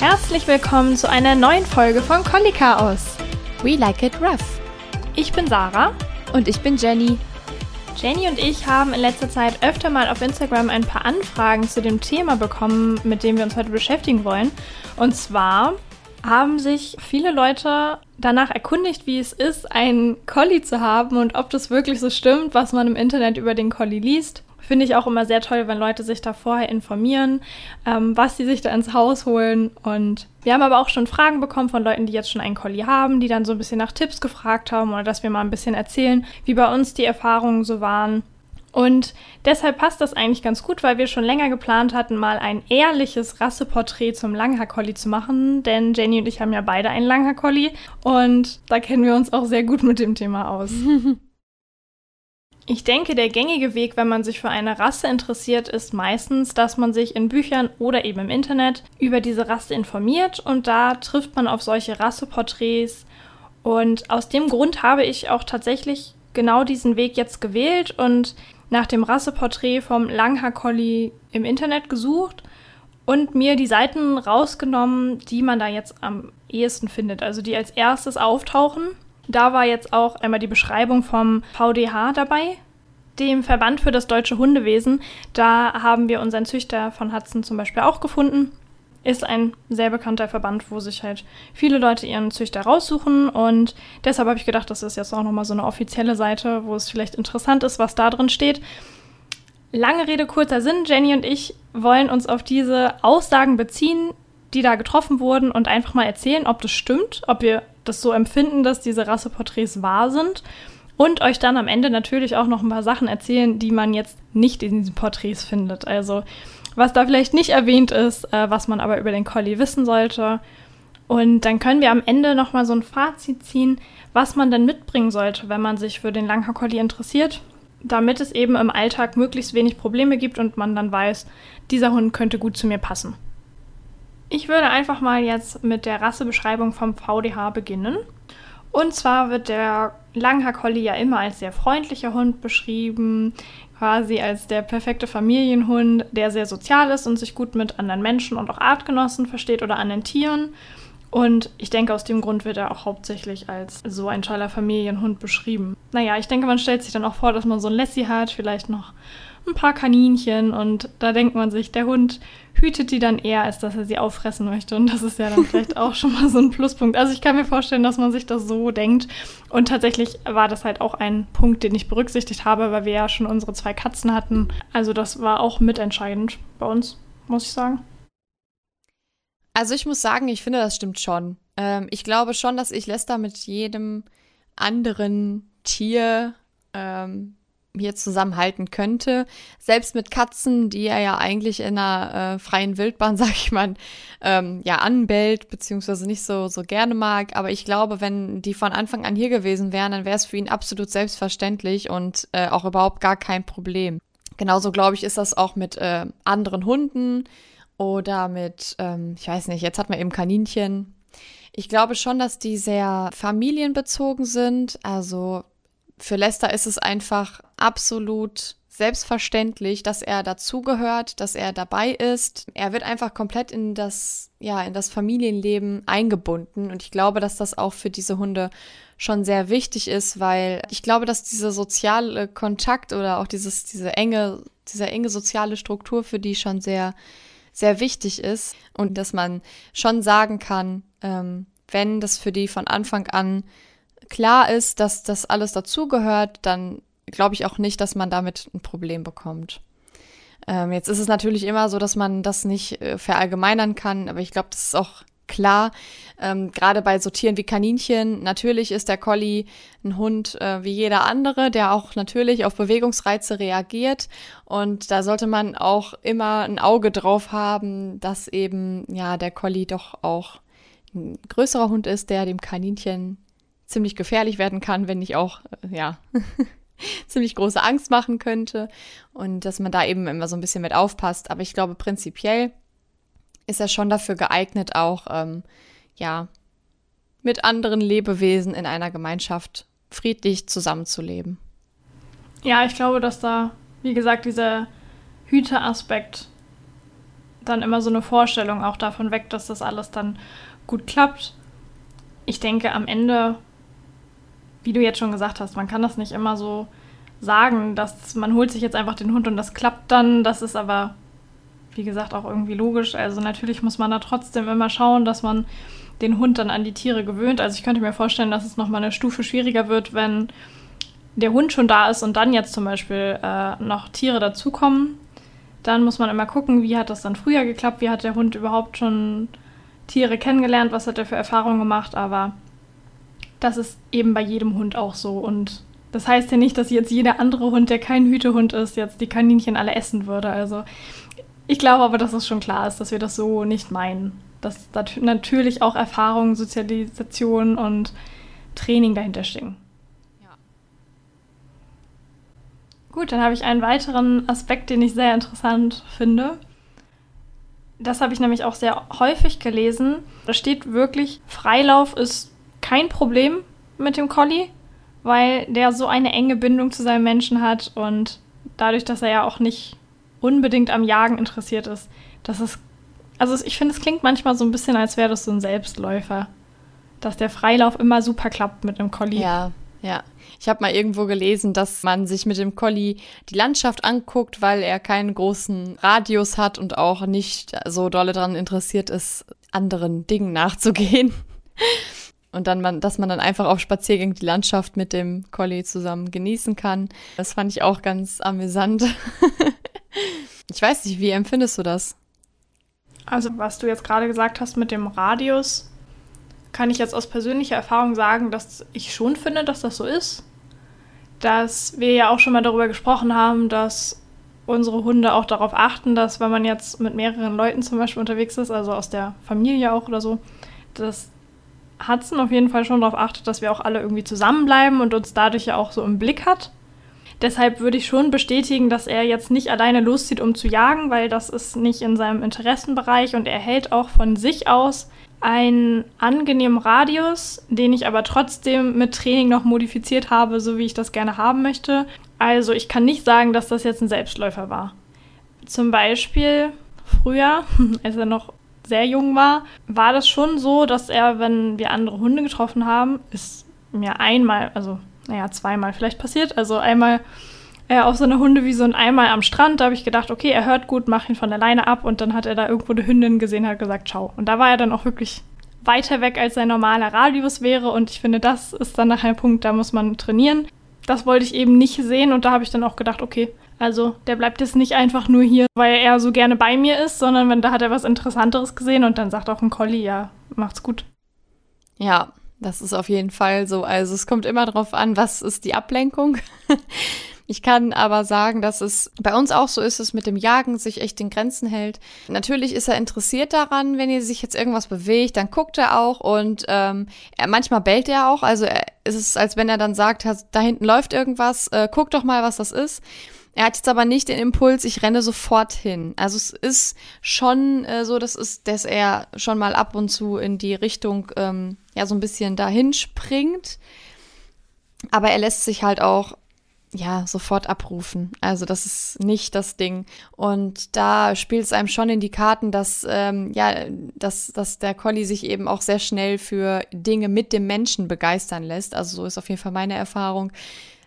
Herzlich willkommen zu einer neuen Folge von Collie Chaos. We like it rough. Ich bin Sarah. Und ich bin Jenny. Jenny und ich haben in letzter Zeit öfter mal auf Instagram ein paar Anfragen zu dem Thema bekommen, mit dem wir uns heute beschäftigen wollen. Und zwar haben sich viele Leute danach erkundigt, wie es ist, einen Collie zu haben und ob das wirklich so stimmt, was man im Internet über den Collie liest. Finde ich auch immer sehr toll, wenn Leute sich da vorher informieren, ähm, was sie sich da ins Haus holen. Und wir haben aber auch schon Fragen bekommen von Leuten, die jetzt schon einen Collie haben, die dann so ein bisschen nach Tipps gefragt haben oder dass wir mal ein bisschen erzählen, wie bei uns die Erfahrungen so waren. Und deshalb passt das eigentlich ganz gut, weil wir schon länger geplant hatten, mal ein ehrliches Rasseporträt zum Langhaar-Collie zu machen. Denn Jenny und ich haben ja beide einen Langhaar-Collie und da kennen wir uns auch sehr gut mit dem Thema aus. Ich denke, der gängige Weg, wenn man sich für eine Rasse interessiert, ist meistens, dass man sich in Büchern oder eben im Internet über diese Rasse informiert und da trifft man auf solche Rasseporträts. Und aus dem Grund habe ich auch tatsächlich genau diesen Weg jetzt gewählt und nach dem Rasseporträt vom Langhaar-Collie im Internet gesucht und mir die Seiten rausgenommen, die man da jetzt am ehesten findet, also die als erstes auftauchen. Da war jetzt auch einmal die Beschreibung vom VDH dabei, dem Verband für das deutsche Hundewesen. Da haben wir unseren Züchter von Hudson zum Beispiel auch gefunden. Ist ein sehr bekannter Verband, wo sich halt viele Leute ihren Züchter raussuchen. Und deshalb habe ich gedacht, das ist jetzt auch nochmal so eine offizielle Seite, wo es vielleicht interessant ist, was da drin steht. Lange Rede, kurzer Sinn. Jenny und ich wollen uns auf diese Aussagen beziehen, die da getroffen wurden und einfach mal erzählen, ob das stimmt, ob wir das so empfinden, dass diese Rasseporträts wahr sind und euch dann am Ende natürlich auch noch ein paar Sachen erzählen, die man jetzt nicht in diesen Porträts findet. Also was da vielleicht nicht erwähnt ist, äh, was man aber über den Collie wissen sollte. Und dann können wir am Ende noch mal so ein Fazit ziehen, was man denn mitbringen sollte, wenn man sich für den Langhaar Collie interessiert, damit es eben im Alltag möglichst wenig Probleme gibt und man dann weiß, dieser Hund könnte gut zu mir passen. Ich würde einfach mal jetzt mit der Rassebeschreibung vom VDH beginnen. Und zwar wird der Langhaar Collie ja immer als sehr freundlicher Hund beschrieben, quasi als der perfekte Familienhund, der sehr sozial ist und sich gut mit anderen Menschen und auch Artgenossen versteht oder anderen Tieren. Und ich denke, aus dem Grund wird er auch hauptsächlich als so ein toller Familienhund beschrieben. Naja, ich denke, man stellt sich dann auch vor, dass man so ein Lassie hat, vielleicht noch ein paar Kaninchen und da denkt man sich, der Hund hütet die dann eher, als dass er sie auffressen möchte. Und das ist ja dann vielleicht auch schon mal so ein Pluspunkt. Also ich kann mir vorstellen, dass man sich das so denkt. Und tatsächlich war das halt auch ein Punkt, den ich berücksichtigt habe, weil wir ja schon unsere zwei Katzen hatten. Also das war auch mitentscheidend bei uns, muss ich sagen. Also ich muss sagen, ich finde, das stimmt schon. Ähm, ich glaube schon, dass ich Lester mit jedem anderen Tier ähm, hier zusammenhalten könnte. Selbst mit Katzen, die er ja eigentlich in einer äh, freien Wildbahn, sag ich mal, ähm, ja anbellt, beziehungsweise nicht so, so gerne mag. Aber ich glaube, wenn die von Anfang an hier gewesen wären, dann wäre es für ihn absolut selbstverständlich und äh, auch überhaupt gar kein Problem. Genauso, glaube ich, ist das auch mit äh, anderen Hunden oder mit, ähm, ich weiß nicht, jetzt hat man eben Kaninchen. Ich glaube schon, dass die sehr familienbezogen sind. Also für Lester ist es einfach absolut selbstverständlich, dass er dazugehört, dass er dabei ist. Er wird einfach komplett in das, ja, in das Familienleben eingebunden. Und ich glaube, dass das auch für diese Hunde schon sehr wichtig ist, weil ich glaube, dass dieser soziale Kontakt oder auch dieses, diese enge, diese enge soziale Struktur für die schon sehr, sehr wichtig ist. Und dass man schon sagen kann, ähm, wenn das für die von Anfang an klar ist, dass das alles dazugehört, dann glaube ich auch nicht, dass man damit ein Problem bekommt. Ähm, jetzt ist es natürlich immer so, dass man das nicht äh, verallgemeinern kann, aber ich glaube, das ist auch klar. Ähm, Gerade bei so Tieren wie Kaninchen, natürlich ist der Collie ein Hund äh, wie jeder andere, der auch natürlich auf Bewegungsreize reagiert. Und da sollte man auch immer ein Auge drauf haben, dass eben ja der Collie doch auch ein größerer Hund ist, der dem Kaninchen ziemlich gefährlich werden kann, wenn nicht auch, äh, ja, ziemlich große Angst machen könnte und dass man da eben immer so ein bisschen mit aufpasst. Aber ich glaube, prinzipiell ist er schon dafür geeignet, auch, ähm, ja, mit anderen Lebewesen in einer Gemeinschaft friedlich zusammenzuleben. Ja, ich glaube, dass da, wie gesagt, dieser Hüteraspekt dann immer so eine Vorstellung auch davon weg, dass das alles dann gut klappt. Ich denke, am Ende, wie du jetzt schon gesagt hast, man kann das nicht immer so sagen, dass man holt sich jetzt einfach den Hund und das klappt dann. Das ist aber, wie gesagt, auch irgendwie logisch. Also natürlich muss man da trotzdem immer schauen, dass man den Hund dann an die Tiere gewöhnt. Also ich könnte mir vorstellen, dass es nochmal eine Stufe schwieriger wird, wenn der Hund schon da ist und dann jetzt zum Beispiel äh, noch Tiere dazukommen. Dann muss man immer gucken, wie hat das dann früher geklappt, wie hat der Hund überhaupt schon Tiere kennengelernt, was hat er für Erfahrungen gemacht, aber das ist eben bei jedem Hund auch so. Und das heißt ja nicht, dass jetzt jeder andere Hund, der kein Hütehund ist, jetzt die Kaninchen alle essen würde. Also ich glaube aber, dass es schon klar ist, dass wir das so nicht meinen dass natürlich auch Erfahrung, Sozialisation und Training dahinter stecken. Ja. Gut, dann habe ich einen weiteren Aspekt, den ich sehr interessant finde. Das habe ich nämlich auch sehr häufig gelesen. Da steht wirklich, Freilauf ist kein Problem mit dem Collie, weil der so eine enge Bindung zu seinem Menschen hat und dadurch, dass er ja auch nicht unbedingt am Jagen interessiert ist, dass es also ich finde, es klingt manchmal so ein bisschen, als wäre das so ein Selbstläufer. Dass der Freilauf immer super klappt mit einem Collie. Ja, ja. Ich habe mal irgendwo gelesen, dass man sich mit dem Collie die Landschaft anguckt, weil er keinen großen Radius hat und auch nicht so dolle daran interessiert ist, anderen Dingen nachzugehen. Und dann man, dass man dann einfach auf Spaziergängen die Landschaft mit dem Collie zusammen genießen kann. Das fand ich auch ganz amüsant. ich weiß nicht, wie empfindest du das? Also was du jetzt gerade gesagt hast mit dem Radius, kann ich jetzt aus persönlicher Erfahrung sagen, dass ich schon finde, dass das so ist. Dass wir ja auch schon mal darüber gesprochen haben, dass unsere Hunde auch darauf achten, dass wenn man jetzt mit mehreren Leuten zum Beispiel unterwegs ist, also aus der Familie auch oder so, dass Hudson auf jeden Fall schon darauf achtet, dass wir auch alle irgendwie zusammenbleiben und uns dadurch ja auch so im Blick hat. Deshalb würde ich schon bestätigen, dass er jetzt nicht alleine loszieht, um zu jagen, weil das ist nicht in seinem Interessenbereich und er hält auch von sich aus einen angenehmen Radius, den ich aber trotzdem mit Training noch modifiziert habe, so wie ich das gerne haben möchte. Also ich kann nicht sagen, dass das jetzt ein Selbstläufer war. Zum Beispiel früher, als er noch sehr jung war, war das schon so, dass er, wenn wir andere Hunde getroffen haben, ist mir einmal, also naja, zweimal vielleicht passiert. Also einmal äh, auf so einer Hundewiese und einmal am Strand. Da habe ich gedacht, okay, er hört gut, mach ihn von alleine ab. Und dann hat er da irgendwo eine Hündin gesehen, hat gesagt, ciao. Und da war er dann auch wirklich weiter weg, als sein normaler Radius wäre. Und ich finde, das ist dann nachher ein Punkt, da muss man trainieren. Das wollte ich eben nicht sehen und da habe ich dann auch gedacht, okay, also der bleibt jetzt nicht einfach nur hier, weil er so gerne bei mir ist, sondern wenn da hat er was Interessanteres gesehen und dann sagt auch ein Collie, ja, macht's gut. Ja, das ist auf jeden Fall so. Also es kommt immer darauf an, was ist die Ablenkung. Ich kann aber sagen, dass es bei uns auch so ist, dass mit dem Jagen sich echt in Grenzen hält. Natürlich ist er interessiert daran, wenn ihr sich jetzt irgendwas bewegt, dann guckt er auch und ähm, er, manchmal bellt er auch. Also er, ist es, als wenn er dann sagt, da hinten läuft irgendwas, äh, guck doch mal, was das ist. Er hat jetzt aber nicht den Impuls, ich renne sofort hin. Also es ist schon äh, so, dass, ist, dass er schon mal ab und zu in die Richtung ähm, ja so ein bisschen dahin springt. Aber er lässt sich halt auch ja sofort abrufen. Also das ist nicht das Ding. Und da spielt es einem schon in die Karten, dass ähm, ja, dass, dass der Collie sich eben auch sehr schnell für Dinge mit dem Menschen begeistern lässt. Also so ist auf jeden Fall meine Erfahrung.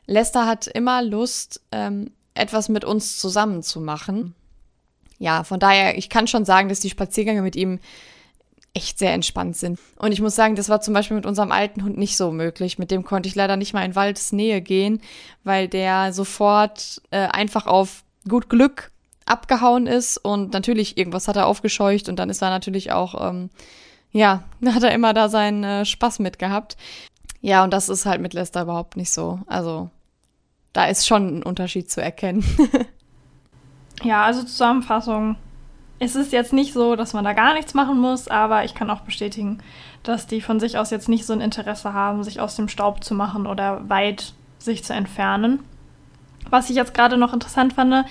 Lester hat immer Lust, ähm, etwas mit uns zusammen zu machen. Ja, von daher, ich kann schon sagen, dass die Spaziergänge mit ihm echt sehr entspannt sind. Und ich muss sagen, das war zum Beispiel mit unserem alten Hund nicht so möglich. Mit dem konnte ich leider nicht mal in Waldesnähe gehen, weil der sofort äh, einfach auf gut Glück abgehauen ist und natürlich irgendwas hat er aufgescheucht und dann ist er natürlich auch, ähm, ja, hat er immer da seinen äh, Spaß mit gehabt. Ja, und das ist halt mit Lester überhaupt nicht so. Also da ist schon ein Unterschied zu erkennen. ja, also Zusammenfassung. Es ist jetzt nicht so, dass man da gar nichts machen muss, aber ich kann auch bestätigen, dass die von sich aus jetzt nicht so ein Interesse haben, sich aus dem Staub zu machen oder weit sich zu entfernen. Was ich jetzt gerade noch interessant fand,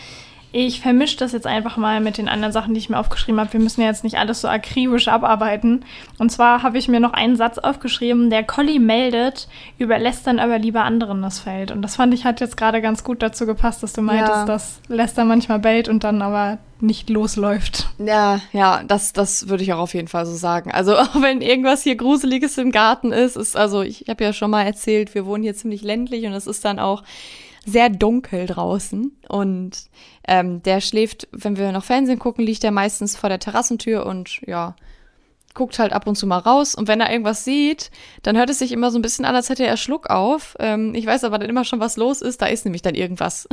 Ich vermische das jetzt einfach mal mit den anderen Sachen, die ich mir aufgeschrieben habe. Wir müssen ja jetzt nicht alles so akribisch abarbeiten. Und zwar habe ich mir noch einen Satz aufgeschrieben, der Collie meldet, überlässt dann aber lieber anderen das Feld. Und das fand ich hat jetzt gerade ganz gut dazu gepasst, dass du meintest, ja. dass Lester manchmal bellt und dann aber nicht losläuft. Ja, ja, das, das würde ich auch auf jeden Fall so sagen. Also auch wenn irgendwas hier Gruseliges im Garten ist, ist also, ich habe ja schon mal erzählt, wir wohnen hier ziemlich ländlich und es ist dann auch sehr dunkel draußen. Und ähm, der schläft, wenn wir noch Fernsehen gucken, liegt er meistens vor der Terrassentür und ja, guckt halt ab und zu mal raus. Und wenn er irgendwas sieht, dann hört es sich immer so ein bisschen an, als hätte er Schluck auf. Ähm, ich weiß aber dann immer schon, was los ist. Da ist nämlich dann irgendwas.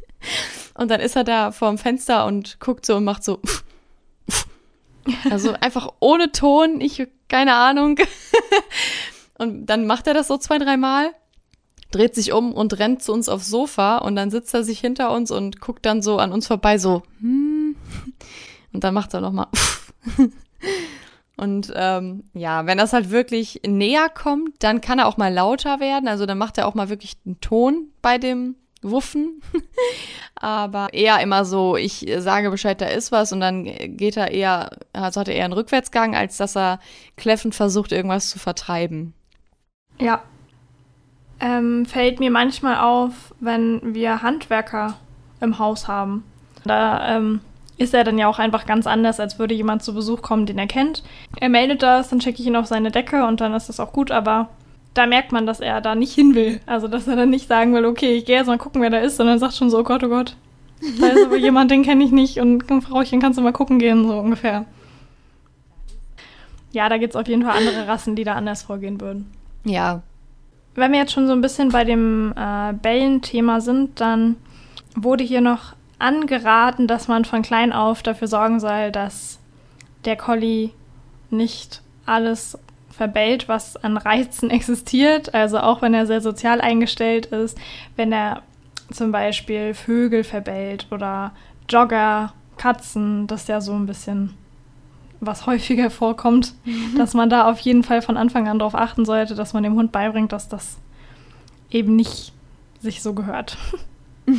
und dann ist er da vorm Fenster und guckt so und macht so. also einfach ohne Ton. Ich, keine Ahnung. und dann macht er das so zwei, dreimal dreht sich um und rennt zu uns aufs Sofa und dann sitzt er sich hinter uns und guckt dann so an uns vorbei, so, hm. Und dann macht er nochmal. und ähm, ja, wenn das halt wirklich näher kommt, dann kann er auch mal lauter werden. Also dann macht er auch mal wirklich einen Ton bei dem Wuffen. Aber eher immer so, ich sage Bescheid, da ist was und dann geht er eher, also hat er eher einen Rückwärtsgang, als dass er kläffend versucht, irgendwas zu vertreiben. Ja, ähm, fällt mir manchmal auf, wenn wir Handwerker im Haus haben. Da ähm, ist er dann ja auch einfach ganz anders, als würde jemand zu Besuch kommen, den er kennt. Er meldet das, dann checke ich ihn auf seine Decke und dann ist das auch gut, aber da merkt man, dass er da nicht hin will. Also, dass er dann nicht sagen will, okay, ich gehe jetzt mal gucken, wer da ist, sondern sagt schon so, oh Gott, oh Gott, da ist aber jemand, den kenne ich nicht und Frauchen, kannst du mal gucken gehen, so ungefähr. Ja, da gibt es auf jeden Fall andere Rassen, die da anders vorgehen würden. Ja, wenn wir jetzt schon so ein bisschen bei dem äh, Bellen-Thema sind, dann wurde hier noch angeraten, dass man von klein auf dafür sorgen soll, dass der Collie nicht alles verbellt, was an Reizen existiert. Also auch wenn er sehr sozial eingestellt ist, wenn er zum Beispiel Vögel verbellt oder Jogger, Katzen, das ist ja so ein bisschen was häufiger vorkommt, mhm. dass man da auf jeden Fall von Anfang an darauf achten sollte, dass man dem Hund beibringt, dass das eben nicht sich so gehört.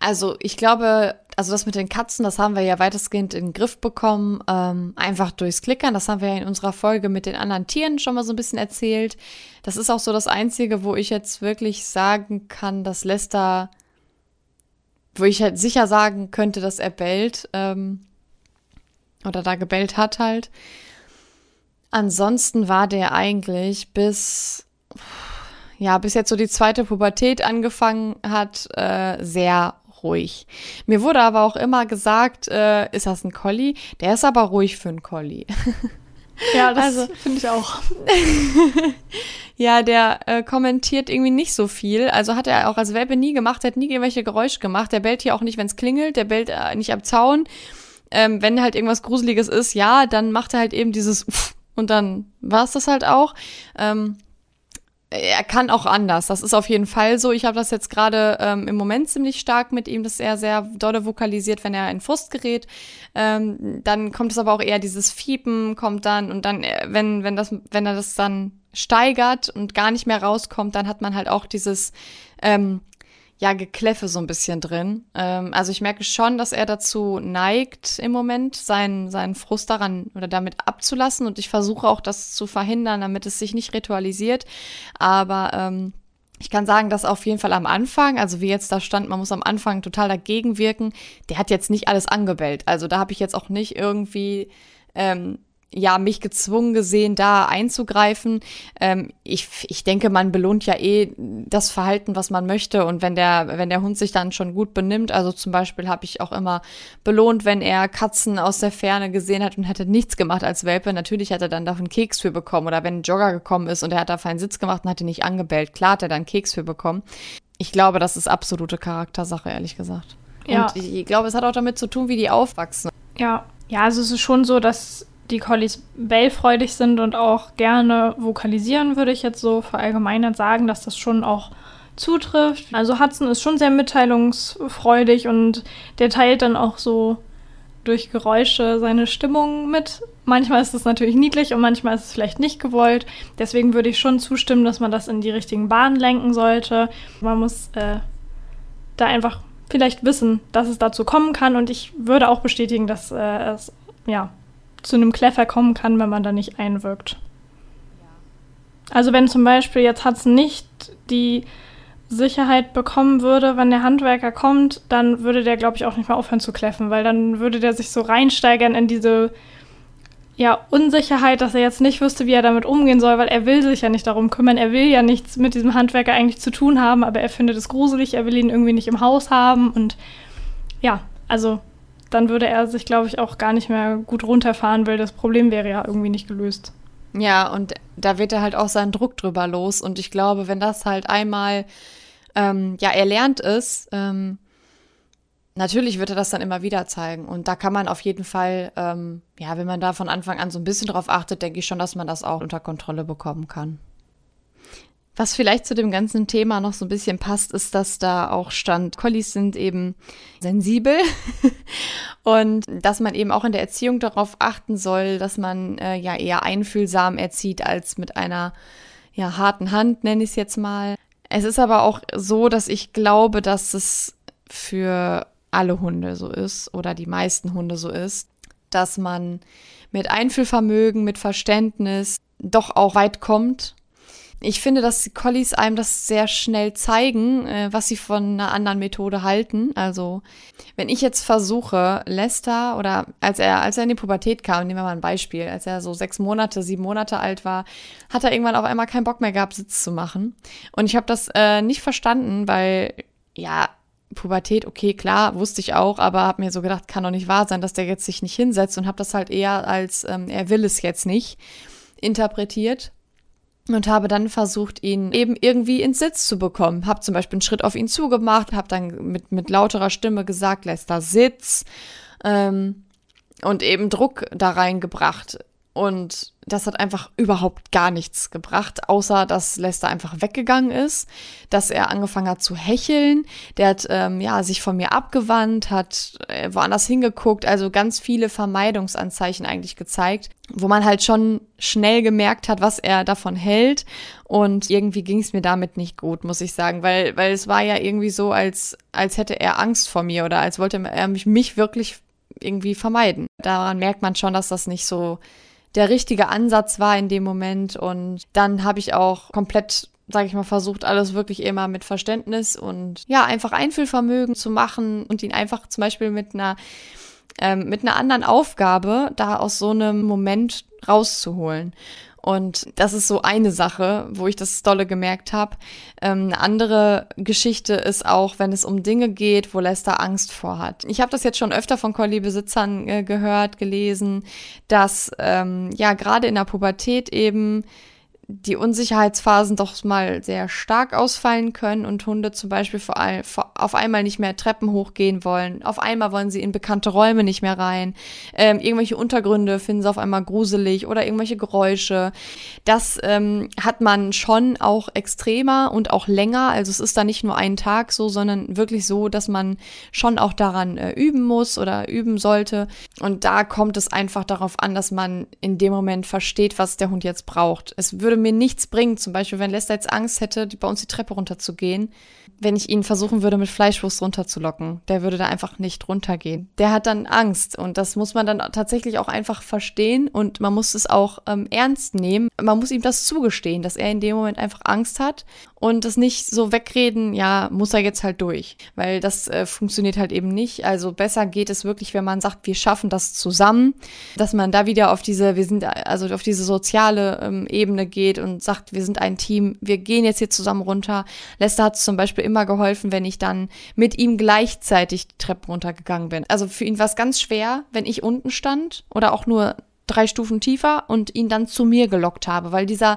Also ich glaube, also das mit den Katzen, das haben wir ja weitestgehend in den Griff bekommen, ähm, einfach durchs Klickern. Das haben wir ja in unserer Folge mit den anderen Tieren schon mal so ein bisschen erzählt. Das ist auch so das Einzige, wo ich jetzt wirklich sagen kann, dass Lester, wo ich halt sicher sagen könnte, dass er bellt. Ähm, oder da gebellt hat halt. Ansonsten war der eigentlich bis, ja, bis jetzt so die zweite Pubertät angefangen hat, äh, sehr ruhig. Mir wurde aber auch immer gesagt, äh, ist das ein Collie? Der ist aber ruhig für einen Collie. Ja, das also, finde ich auch. ja, der äh, kommentiert irgendwie nicht so viel. Also hat er auch als Welpe nie gemacht, hat nie irgendwelche Geräusche gemacht. Der bellt hier auch nicht, wenn es klingelt. Der bellt äh, nicht am Zaun ähm, wenn halt irgendwas Gruseliges ist, ja, dann macht er halt eben dieses und dann war es das halt auch. Ähm, er kann auch anders. Das ist auf jeden Fall so. Ich habe das jetzt gerade ähm, im Moment ziemlich stark mit ihm, dass er sehr dolle vokalisiert, wenn er in Frust gerät. Ähm, dann kommt es aber auch eher dieses Fiepen, kommt dann und dann, äh, wenn, wenn das, wenn er das dann steigert und gar nicht mehr rauskommt, dann hat man halt auch dieses ähm, ja, Gekläffe so ein bisschen drin. Ähm, also ich merke schon, dass er dazu neigt im Moment, seinen, seinen Frust daran oder damit abzulassen. Und ich versuche auch das zu verhindern, damit es sich nicht ritualisiert. Aber ähm, ich kann sagen, dass auf jeden Fall am Anfang, also wie jetzt da stand, man muss am Anfang total dagegen wirken, der hat jetzt nicht alles angebellt. Also da habe ich jetzt auch nicht irgendwie ähm, ja, mich gezwungen gesehen, da einzugreifen. Ähm, ich, ich denke, man belohnt ja eh das Verhalten, was man möchte. Und wenn der, wenn der Hund sich dann schon gut benimmt, also zum Beispiel habe ich auch immer belohnt, wenn er Katzen aus der Ferne gesehen hat und hätte nichts gemacht als Welpe. Natürlich hat er dann einen Keks für bekommen. Oder wenn ein Jogger gekommen ist und er hat dafür einen Sitz gemacht und hat ihn nicht angebellt, klar hat er dann Keks für bekommen. Ich glaube, das ist absolute Charaktersache, ehrlich gesagt. Ja. Und ich, ich glaube, es hat auch damit zu tun, wie die aufwachsen. Ja, ja, also es ist schon so, dass die Collies bellfreudig sind und auch gerne vokalisieren, würde ich jetzt so verallgemeinert sagen, dass das schon auch zutrifft. Also Hudson ist schon sehr mitteilungsfreudig und der teilt dann auch so durch Geräusche seine Stimmung mit. Manchmal ist es natürlich niedlich und manchmal ist es vielleicht nicht gewollt. Deswegen würde ich schon zustimmen, dass man das in die richtigen Bahnen lenken sollte. Man muss äh, da einfach vielleicht wissen, dass es dazu kommen kann. Und ich würde auch bestätigen, dass äh, es ja zu einem Kleffer kommen kann, wenn man da nicht einwirkt. Also wenn zum Beispiel jetzt hat es nicht die Sicherheit bekommen würde, wenn der Handwerker kommt, dann würde der, glaube ich, auch nicht mehr aufhören zu kläffen, weil dann würde der sich so reinsteigern in diese ja, Unsicherheit, dass er jetzt nicht wüsste, wie er damit umgehen soll, weil er will sich ja nicht darum kümmern. Er will ja nichts mit diesem Handwerker eigentlich zu tun haben, aber er findet es gruselig, er will ihn irgendwie nicht im Haus haben und ja, also dann würde er sich, glaube ich, auch gar nicht mehr gut runterfahren, weil das Problem wäre ja irgendwie nicht gelöst. Ja, und da wird er halt auch seinen Druck drüber los. Und ich glaube, wenn das halt einmal ähm, ja erlernt ist, ähm, Natürlich wird er das dann immer wieder zeigen. Und da kann man auf jeden Fall, ähm, ja, wenn man da von Anfang an so ein bisschen drauf achtet, denke ich schon, dass man das auch unter Kontrolle bekommen kann. Was vielleicht zu dem ganzen Thema noch so ein bisschen passt, ist, dass da auch stand, Collies sind eben sensibel und dass man eben auch in der Erziehung darauf achten soll, dass man äh, ja eher einfühlsam erzieht als mit einer ja harten Hand, nenne ich es jetzt mal. Es ist aber auch so, dass ich glaube, dass es für alle Hunde so ist oder die meisten Hunde so ist, dass man mit Einfühlvermögen, mit Verständnis doch auch weit kommt. Ich finde, dass Collies einem das sehr schnell zeigen, äh, was sie von einer anderen Methode halten. Also, wenn ich jetzt versuche, Lester oder als er, als er in die Pubertät kam, nehmen wir mal ein Beispiel, als er so sechs Monate, sieben Monate alt war, hat er irgendwann auf einmal keinen Bock mehr gehabt, Sitz zu machen. Und ich habe das äh, nicht verstanden, weil ja, Pubertät, okay, klar, wusste ich auch, aber habe mir so gedacht, kann doch nicht wahr sein, dass der jetzt sich nicht hinsetzt und habe das halt eher als ähm, er will es jetzt nicht interpretiert und habe dann versucht, ihn eben irgendwie ins Sitz zu bekommen. Habe zum Beispiel einen Schritt auf ihn zugemacht, habe dann mit, mit lauterer Stimme gesagt, da Sitz ähm, und eben Druck da reingebracht. Und das hat einfach überhaupt gar nichts gebracht, außer dass Lester einfach weggegangen ist, dass er angefangen hat zu hecheln, der hat ähm, ja sich von mir abgewandt, hat äh, woanders hingeguckt, also ganz viele Vermeidungsanzeichen eigentlich gezeigt, wo man halt schon schnell gemerkt hat, was er davon hält und irgendwie ging es mir damit nicht gut, muss ich sagen, weil weil es war ja irgendwie so, als als hätte er Angst vor mir oder als wollte er mich mich wirklich irgendwie vermeiden. Daran merkt man schon, dass das nicht so der richtige Ansatz war in dem Moment. Und dann habe ich auch komplett sage ich mal, versucht, alles wirklich immer mit Verständnis und ja, einfach Einfühlvermögen zu machen und ihn einfach zum Beispiel mit einer ähm, mit einer anderen Aufgabe da aus so einem Moment rauszuholen. Und das ist so eine Sache, wo ich das dolle gemerkt habe. Ähm, eine andere Geschichte ist auch, wenn es um Dinge geht, wo Lester Angst vor hat. Ich habe das jetzt schon öfter von Collie-Besitzern äh, gehört, gelesen, dass ähm, ja gerade in der Pubertät eben die Unsicherheitsphasen doch mal sehr stark ausfallen können und Hunde zum Beispiel vor allem, auf einmal nicht mehr Treppen hochgehen wollen. Auf einmal wollen sie in bekannte Räume nicht mehr rein. Ähm, irgendwelche Untergründe finden sie auf einmal gruselig oder irgendwelche Geräusche. Das ähm, hat man schon auch extremer und auch länger. Also es ist da nicht nur ein Tag so, sondern wirklich so, dass man schon auch daran äh, üben muss oder üben sollte. Und da kommt es einfach darauf an, dass man in dem Moment versteht, was der Hund jetzt braucht. Es würde mir nichts bringen. Zum Beispiel, wenn Lester jetzt Angst hätte, bei uns die Treppe runterzugehen, wenn ich ihn versuchen würde, mit Fleischwurst runterzulocken. Der würde da einfach nicht runtergehen. Der hat dann Angst und das muss man dann tatsächlich auch einfach verstehen und man muss es auch ähm, ernst nehmen. Man muss ihm das zugestehen, dass er in dem Moment einfach Angst hat und das nicht so wegreden, ja, muss er jetzt halt durch, weil das äh, funktioniert halt eben nicht. Also besser geht es wirklich, wenn man sagt, wir schaffen das zusammen, dass man da wieder auf diese, wir sind also auf diese soziale ähm, Ebene geht und sagt, wir sind ein Team, wir gehen jetzt hier zusammen runter. Lester hat zum Beispiel immer geholfen, wenn ich dann mit ihm gleichzeitig die Treppe runtergegangen bin. Also für ihn war es ganz schwer, wenn ich unten stand oder auch nur drei Stufen tiefer und ihn dann zu mir gelockt habe, weil dieser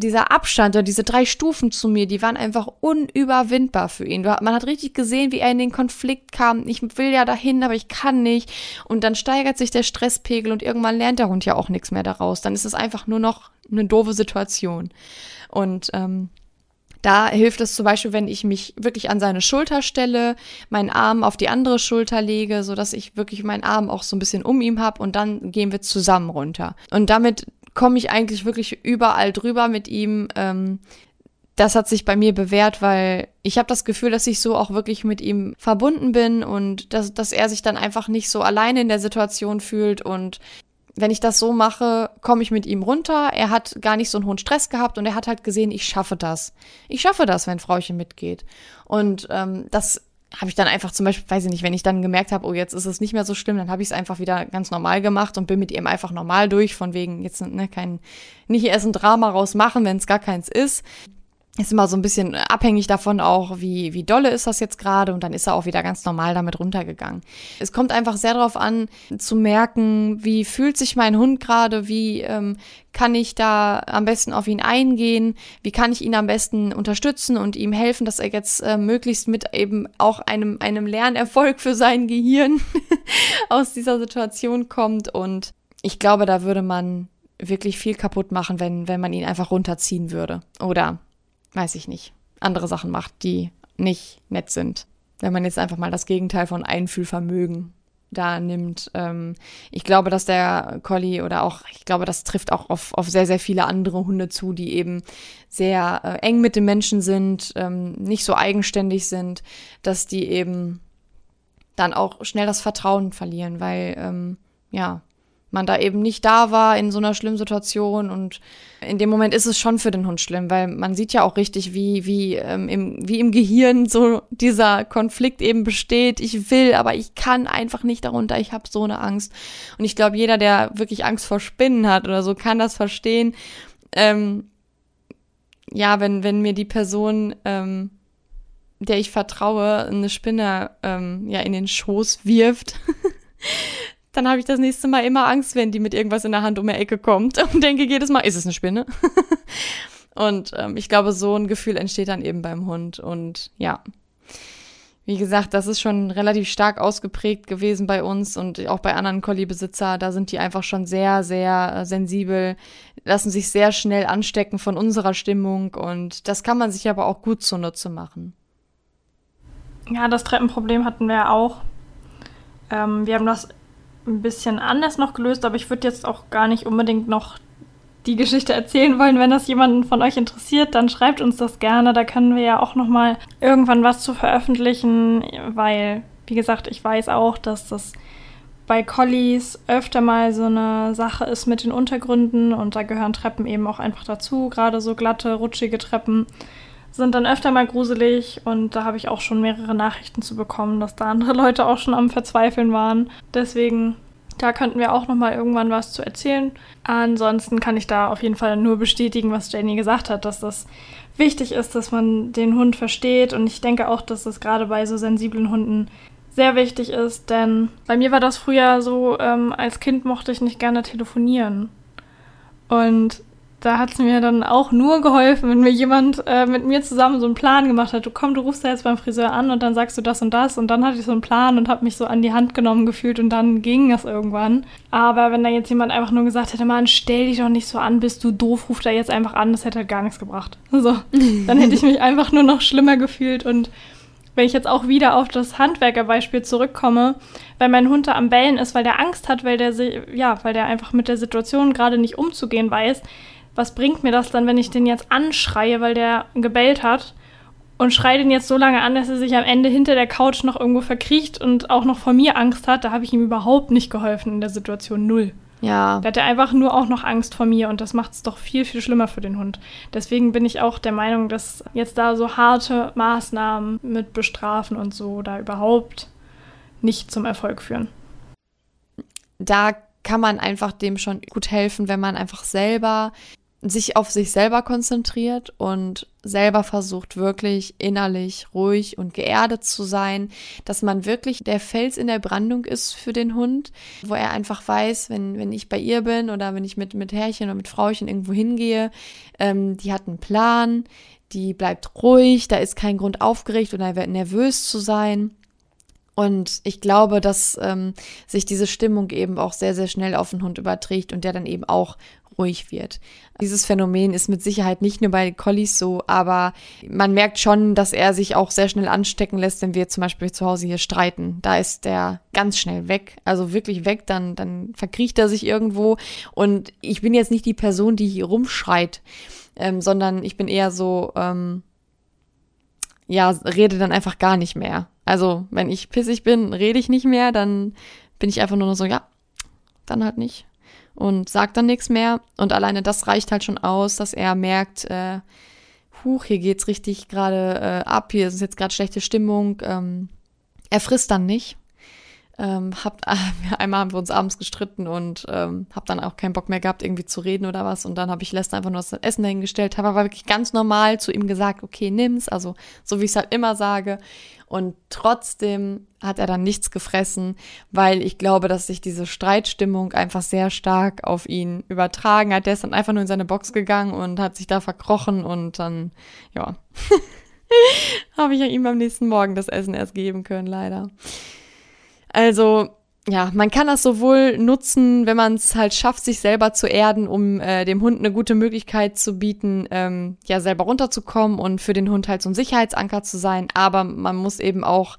dieser Abstand oder diese drei Stufen zu mir, die waren einfach unüberwindbar für ihn. Man hat richtig gesehen, wie er in den Konflikt kam. Ich will ja dahin, aber ich kann nicht. Und dann steigert sich der Stresspegel und irgendwann lernt der Hund ja auch nichts mehr daraus. Dann ist es einfach nur noch eine doofe Situation. Und ähm, da hilft es zum Beispiel, wenn ich mich wirklich an seine Schulter stelle, meinen Arm auf die andere Schulter lege, so dass ich wirklich meinen Arm auch so ein bisschen um ihm habe und dann gehen wir zusammen runter. Und damit komme ich eigentlich wirklich überall drüber mit ihm. Ähm, das hat sich bei mir bewährt, weil ich habe das Gefühl, dass ich so auch wirklich mit ihm verbunden bin und dass, dass er sich dann einfach nicht so alleine in der Situation fühlt und wenn ich das so mache, komme ich mit ihm runter. Er hat gar nicht so einen hohen Stress gehabt und er hat halt gesehen, ich schaffe das. Ich schaffe das, wenn Frauchen mitgeht. Und ähm, das habe ich dann einfach zum Beispiel, weiß ich nicht, wenn ich dann gemerkt habe, oh, jetzt ist es nicht mehr so schlimm, dann habe ich es einfach wieder ganz normal gemacht und bin mit ihm einfach normal durch, von wegen jetzt ne, kein, nicht erst ein Drama rausmachen, wenn es gar keins ist ist immer so ein bisschen abhängig davon auch, wie, wie dolle ist das jetzt gerade und dann ist er auch wieder ganz normal damit runtergegangen. Es kommt einfach sehr darauf an, zu merken, wie fühlt sich mein Hund gerade, wie ähm, kann ich da am besten auf ihn eingehen, wie kann ich ihn am besten unterstützen und ihm helfen, dass er jetzt äh, möglichst mit eben auch einem, einem Lernerfolg für sein Gehirn aus dieser Situation kommt und ich glaube, da würde man wirklich viel kaputt machen, wenn, wenn man ihn einfach runterziehen würde. Oder weiß ich nicht, andere Sachen macht, die nicht nett sind. Wenn man jetzt einfach mal das Gegenteil von Einfühlvermögen da nimmt. Ähm, ich glaube, dass der Collie oder auch, ich glaube, das trifft auch auf, auf sehr, sehr viele andere Hunde zu, die eben sehr äh, eng mit den Menschen sind, ähm, nicht so eigenständig sind, dass die eben dann auch schnell das Vertrauen verlieren, weil, ähm, ja, man da eben nicht da war in so einer schlimmen Situation und in dem Moment ist es schon für den Hund schlimm, weil man sieht ja auch richtig, wie, wie, ähm, im, wie im Gehirn so dieser Konflikt eben besteht. Ich will, aber ich kann einfach nicht darunter. Ich habe so eine Angst. Und ich glaube, jeder, der wirklich Angst vor Spinnen hat oder so, kann das verstehen. Ähm, ja, wenn, wenn mir die Person, ähm, der ich vertraue, eine Spinne ähm, ja in den Schoß wirft. dann habe ich das nächste Mal immer Angst, wenn die mit irgendwas in der Hand um die Ecke kommt und denke jedes Mal, ist es eine Spinne? und ähm, ich glaube, so ein Gefühl entsteht dann eben beim Hund. Und ja, wie gesagt, das ist schon relativ stark ausgeprägt gewesen bei uns und auch bei anderen Collie-Besitzer. Da sind die einfach schon sehr, sehr äh, sensibel, lassen sich sehr schnell anstecken von unserer Stimmung und das kann man sich aber auch gut zunutze machen. Ja, das Treppenproblem hatten wir auch. Ähm, wir haben das ein bisschen anders noch gelöst, aber ich würde jetzt auch gar nicht unbedingt noch die Geschichte erzählen wollen. Wenn das jemanden von euch interessiert, dann schreibt uns das gerne. Da können wir ja auch noch mal irgendwann was zu veröffentlichen, weil wie gesagt, ich weiß auch, dass das bei Collies öfter mal so eine Sache ist mit den Untergründen und da gehören Treppen eben auch einfach dazu. Gerade so glatte, rutschige Treppen sind dann öfter mal gruselig und da habe ich auch schon mehrere Nachrichten zu bekommen, dass da andere Leute auch schon am Verzweifeln waren. Deswegen, da könnten wir auch noch mal irgendwann was zu erzählen. Ansonsten kann ich da auf jeden Fall nur bestätigen, was Jenny gesagt hat, dass das wichtig ist, dass man den Hund versteht und ich denke auch, dass das gerade bei so sensiblen Hunden sehr wichtig ist, denn bei mir war das früher so, ähm, als Kind mochte ich nicht gerne telefonieren. Und da hat es mir dann auch nur geholfen, wenn mir jemand äh, mit mir zusammen so einen Plan gemacht hat. Du komm, du rufst da jetzt beim Friseur an und dann sagst du das und das. Und dann hatte ich so einen Plan und habe mich so an die Hand genommen gefühlt und dann ging das irgendwann. Aber wenn da jetzt jemand einfach nur gesagt hätte, Mann, stell dich doch nicht so an, bist du doof, ruf da jetzt einfach an, das hätte halt gar nichts gebracht. So, dann hätte ich mich einfach nur noch schlimmer gefühlt und wenn ich jetzt auch wieder auf das Handwerkerbeispiel zurückkomme, weil mein Hund da am Bellen ist, weil der Angst hat, weil der ja, weil der einfach mit der Situation gerade nicht umzugehen weiß, was bringt mir das dann, wenn ich den jetzt anschreie, weil der gebellt hat und schreie den jetzt so lange an, dass er sich am Ende hinter der Couch noch irgendwo verkriecht und auch noch vor mir Angst hat, da habe ich ihm überhaupt nicht geholfen in der Situation null. Ja. Da hat er einfach nur auch noch Angst vor mir und das macht es doch viel, viel schlimmer für den Hund. Deswegen bin ich auch der Meinung, dass jetzt da so harte Maßnahmen mit Bestrafen und so da überhaupt nicht zum Erfolg führen. Da kann man einfach dem schon gut helfen, wenn man einfach selber sich auf sich selber konzentriert und selber versucht wirklich innerlich ruhig und geerdet zu sein, dass man wirklich der Fels in der Brandung ist für den Hund, wo er einfach weiß, wenn, wenn ich bei ihr bin oder wenn ich mit, mit Herrchen oder mit Frauchen irgendwo hingehe, ähm, die hat einen Plan, die bleibt ruhig, da ist kein Grund aufgeregt oder nervös zu sein. Und ich glaube, dass ähm, sich diese Stimmung eben auch sehr, sehr schnell auf den Hund überträgt und der dann eben auch ruhig wird. Dieses Phänomen ist mit Sicherheit nicht nur bei Collies so, aber man merkt schon, dass er sich auch sehr schnell anstecken lässt, wenn wir zum Beispiel zu Hause hier streiten. Da ist der ganz schnell weg, also wirklich weg, dann, dann verkriecht er sich irgendwo und ich bin jetzt nicht die Person, die hier rumschreit. ähm, sondern ich bin eher so, ähm, ja, rede dann einfach gar nicht mehr. Also, wenn ich pissig bin, rede ich nicht mehr, dann bin ich einfach nur noch so, ja, dann halt nicht. Und sag dann nichts mehr. Und alleine das reicht halt schon aus, dass er merkt, äh, huch, hier geht's richtig gerade äh, ab, hier ist jetzt gerade schlechte Stimmung. Ähm, er frisst dann nicht. Ähm, hab, äh, einmal haben wir uns abends gestritten und ähm, hab dann auch keinen Bock mehr gehabt, irgendwie zu reden oder was. Und dann habe ich Lester einfach nur das Essen dahingestellt, habe aber wirklich ganz normal zu ihm gesagt, okay, nimm's, also so wie ich es halt immer sage. Und trotzdem hat er dann nichts gefressen, weil ich glaube, dass sich diese Streitstimmung einfach sehr stark auf ihn übertragen hat. Der ist dann einfach nur in seine Box gegangen und hat sich da verkrochen und dann, ja, habe ich ihm am nächsten Morgen das Essen erst geben können, leider. Also, ja, man kann das sowohl nutzen, wenn man es halt schafft, sich selber zu erden, um äh, dem Hund eine gute Möglichkeit zu bieten, ähm, ja, selber runterzukommen und für den Hund halt so ein Sicherheitsanker zu sein. Aber man muss eben auch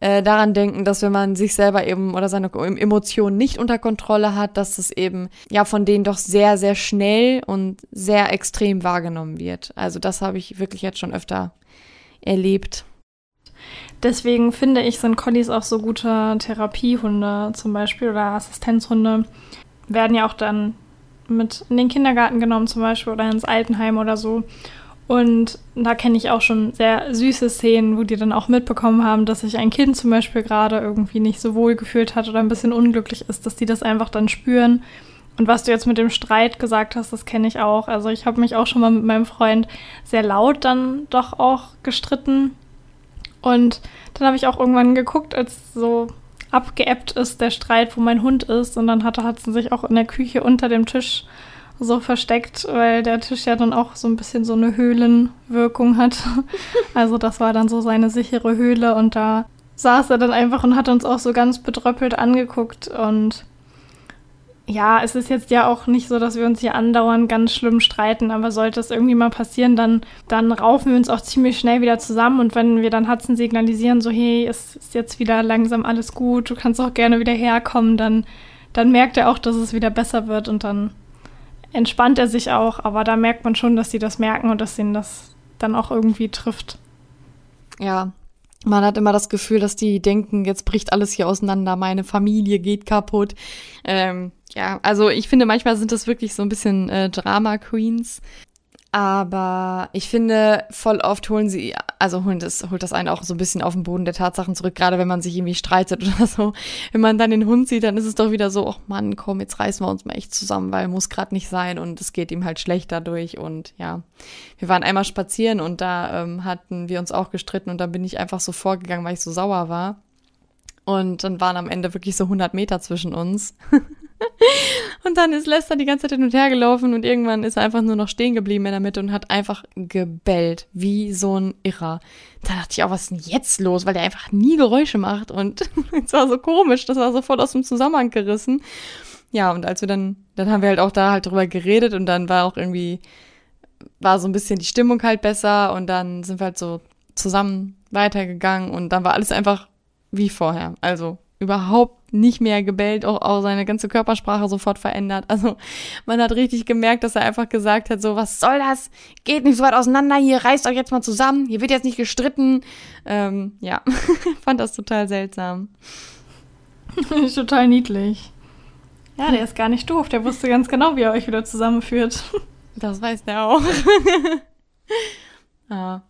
äh, daran denken, dass wenn man sich selber eben oder seine Emotionen nicht unter Kontrolle hat, dass es eben ja von denen doch sehr, sehr schnell und sehr extrem wahrgenommen wird. Also das habe ich wirklich jetzt schon öfter erlebt. Deswegen finde ich, sind Collies auch so gute Therapiehunde zum Beispiel oder Assistenzhunde. Werden ja auch dann mit in den Kindergarten genommen zum Beispiel oder ins Altenheim oder so. Und da kenne ich auch schon sehr süße Szenen, wo die dann auch mitbekommen haben, dass sich ein Kind zum Beispiel gerade irgendwie nicht so wohl gefühlt hat oder ein bisschen unglücklich ist, dass die das einfach dann spüren. Und was du jetzt mit dem Streit gesagt hast, das kenne ich auch. Also ich habe mich auch schon mal mit meinem Freund sehr laut dann doch auch gestritten und dann habe ich auch irgendwann geguckt, als so abgeebbt ist der Streit, wo mein Hund ist. Und dann hat Hudson sich auch in der Küche unter dem Tisch so versteckt, weil der Tisch ja dann auch so ein bisschen so eine Höhlenwirkung hat. Also das war dann so seine sichere Höhle und da saß er dann einfach und hat uns auch so ganz bedröppelt angeguckt und ja, es ist jetzt ja auch nicht so, dass wir uns hier andauernd ganz schlimm streiten, aber sollte es irgendwie mal passieren, dann, dann raufen wir uns auch ziemlich schnell wieder zusammen und wenn wir dann Hudson signalisieren, so hey, es ist jetzt wieder langsam alles gut, du kannst auch gerne wieder herkommen, dann, dann merkt er auch, dass es wieder besser wird und dann entspannt er sich auch, aber da merkt man schon, dass sie das merken und dass ihnen das dann auch irgendwie trifft. Ja, man hat immer das Gefühl, dass die denken, jetzt bricht alles hier auseinander, meine Familie geht kaputt. Ähm, ja, also ich finde, manchmal sind das wirklich so ein bisschen äh, Drama Queens. Aber ich finde, voll oft holen sie, also holen das, holt das einen auch so ein bisschen auf den Boden der Tatsachen zurück, gerade wenn man sich irgendwie streitet oder so. Wenn man dann den Hund sieht, dann ist es doch wieder so, ach Mann, komm, jetzt reißen wir uns mal echt zusammen, weil muss gerade nicht sein und es geht ihm halt schlecht dadurch. Und ja, wir waren einmal spazieren und da ähm, hatten wir uns auch gestritten und da bin ich einfach so vorgegangen, weil ich so sauer war. Und dann waren am Ende wirklich so 100 Meter zwischen uns. und dann ist Lester die ganze Zeit hin und her gelaufen und irgendwann ist er einfach nur noch stehen geblieben in der Mitte und hat einfach gebellt, wie so ein Irrer. Da dachte ich auch, was ist denn jetzt los? Weil der einfach nie Geräusche macht und es war so komisch, das war sofort aus dem Zusammenhang gerissen. Ja, und als wir dann, dann haben wir halt auch da halt drüber geredet und dann war auch irgendwie, war so ein bisschen die Stimmung halt besser und dann sind wir halt so zusammen weitergegangen und dann war alles einfach wie vorher. Also überhaupt nicht mehr gebellt, auch, auch seine ganze Körpersprache sofort verändert. Also man hat richtig gemerkt, dass er einfach gesagt hat, so, was soll das? Geht nicht so weit auseinander, hier reißt euch jetzt mal zusammen, hier wird jetzt nicht gestritten. Ähm, ja, fand das total seltsam. total niedlich. Ja, der ist gar nicht doof, der wusste ganz genau, wie er euch wieder zusammenführt. Das weiß der auch. ja.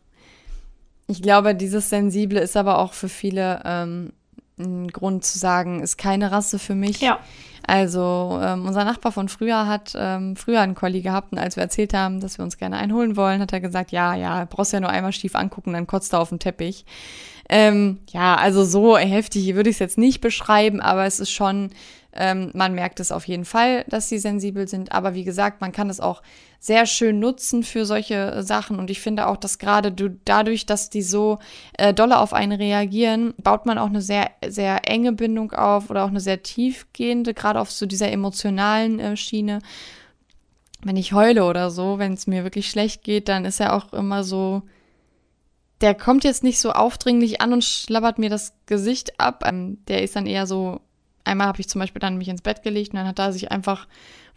Ich glaube, dieses Sensible ist aber auch für viele ähm, ein Grund zu sagen, ist keine Rasse für mich. Ja. Also ähm, unser Nachbar von früher hat ähm, früher einen Collie gehabt und als wir erzählt haben, dass wir uns gerne einholen wollen, hat er gesagt, ja, ja, brauchst ja nur einmal schief angucken, dann kotzt er auf dem Teppich. Ähm, ja, also so heftig würde ich es jetzt nicht beschreiben, aber es ist schon ähm, man merkt es auf jeden Fall, dass sie sensibel sind. Aber wie gesagt, man kann es auch sehr schön nutzen für solche Sachen. Und ich finde auch, dass gerade du, dadurch, dass die so äh, dolle auf einen reagieren, baut man auch eine sehr, sehr enge Bindung auf oder auch eine sehr tiefgehende, gerade auf so dieser emotionalen äh, Schiene. Wenn ich heule oder so, wenn es mir wirklich schlecht geht, dann ist er auch immer so, der kommt jetzt nicht so aufdringlich an und schlabbert mir das Gesicht ab. Ähm, der ist dann eher so einmal habe ich zum Beispiel dann mich ins Bett gelegt und dann hat er sich einfach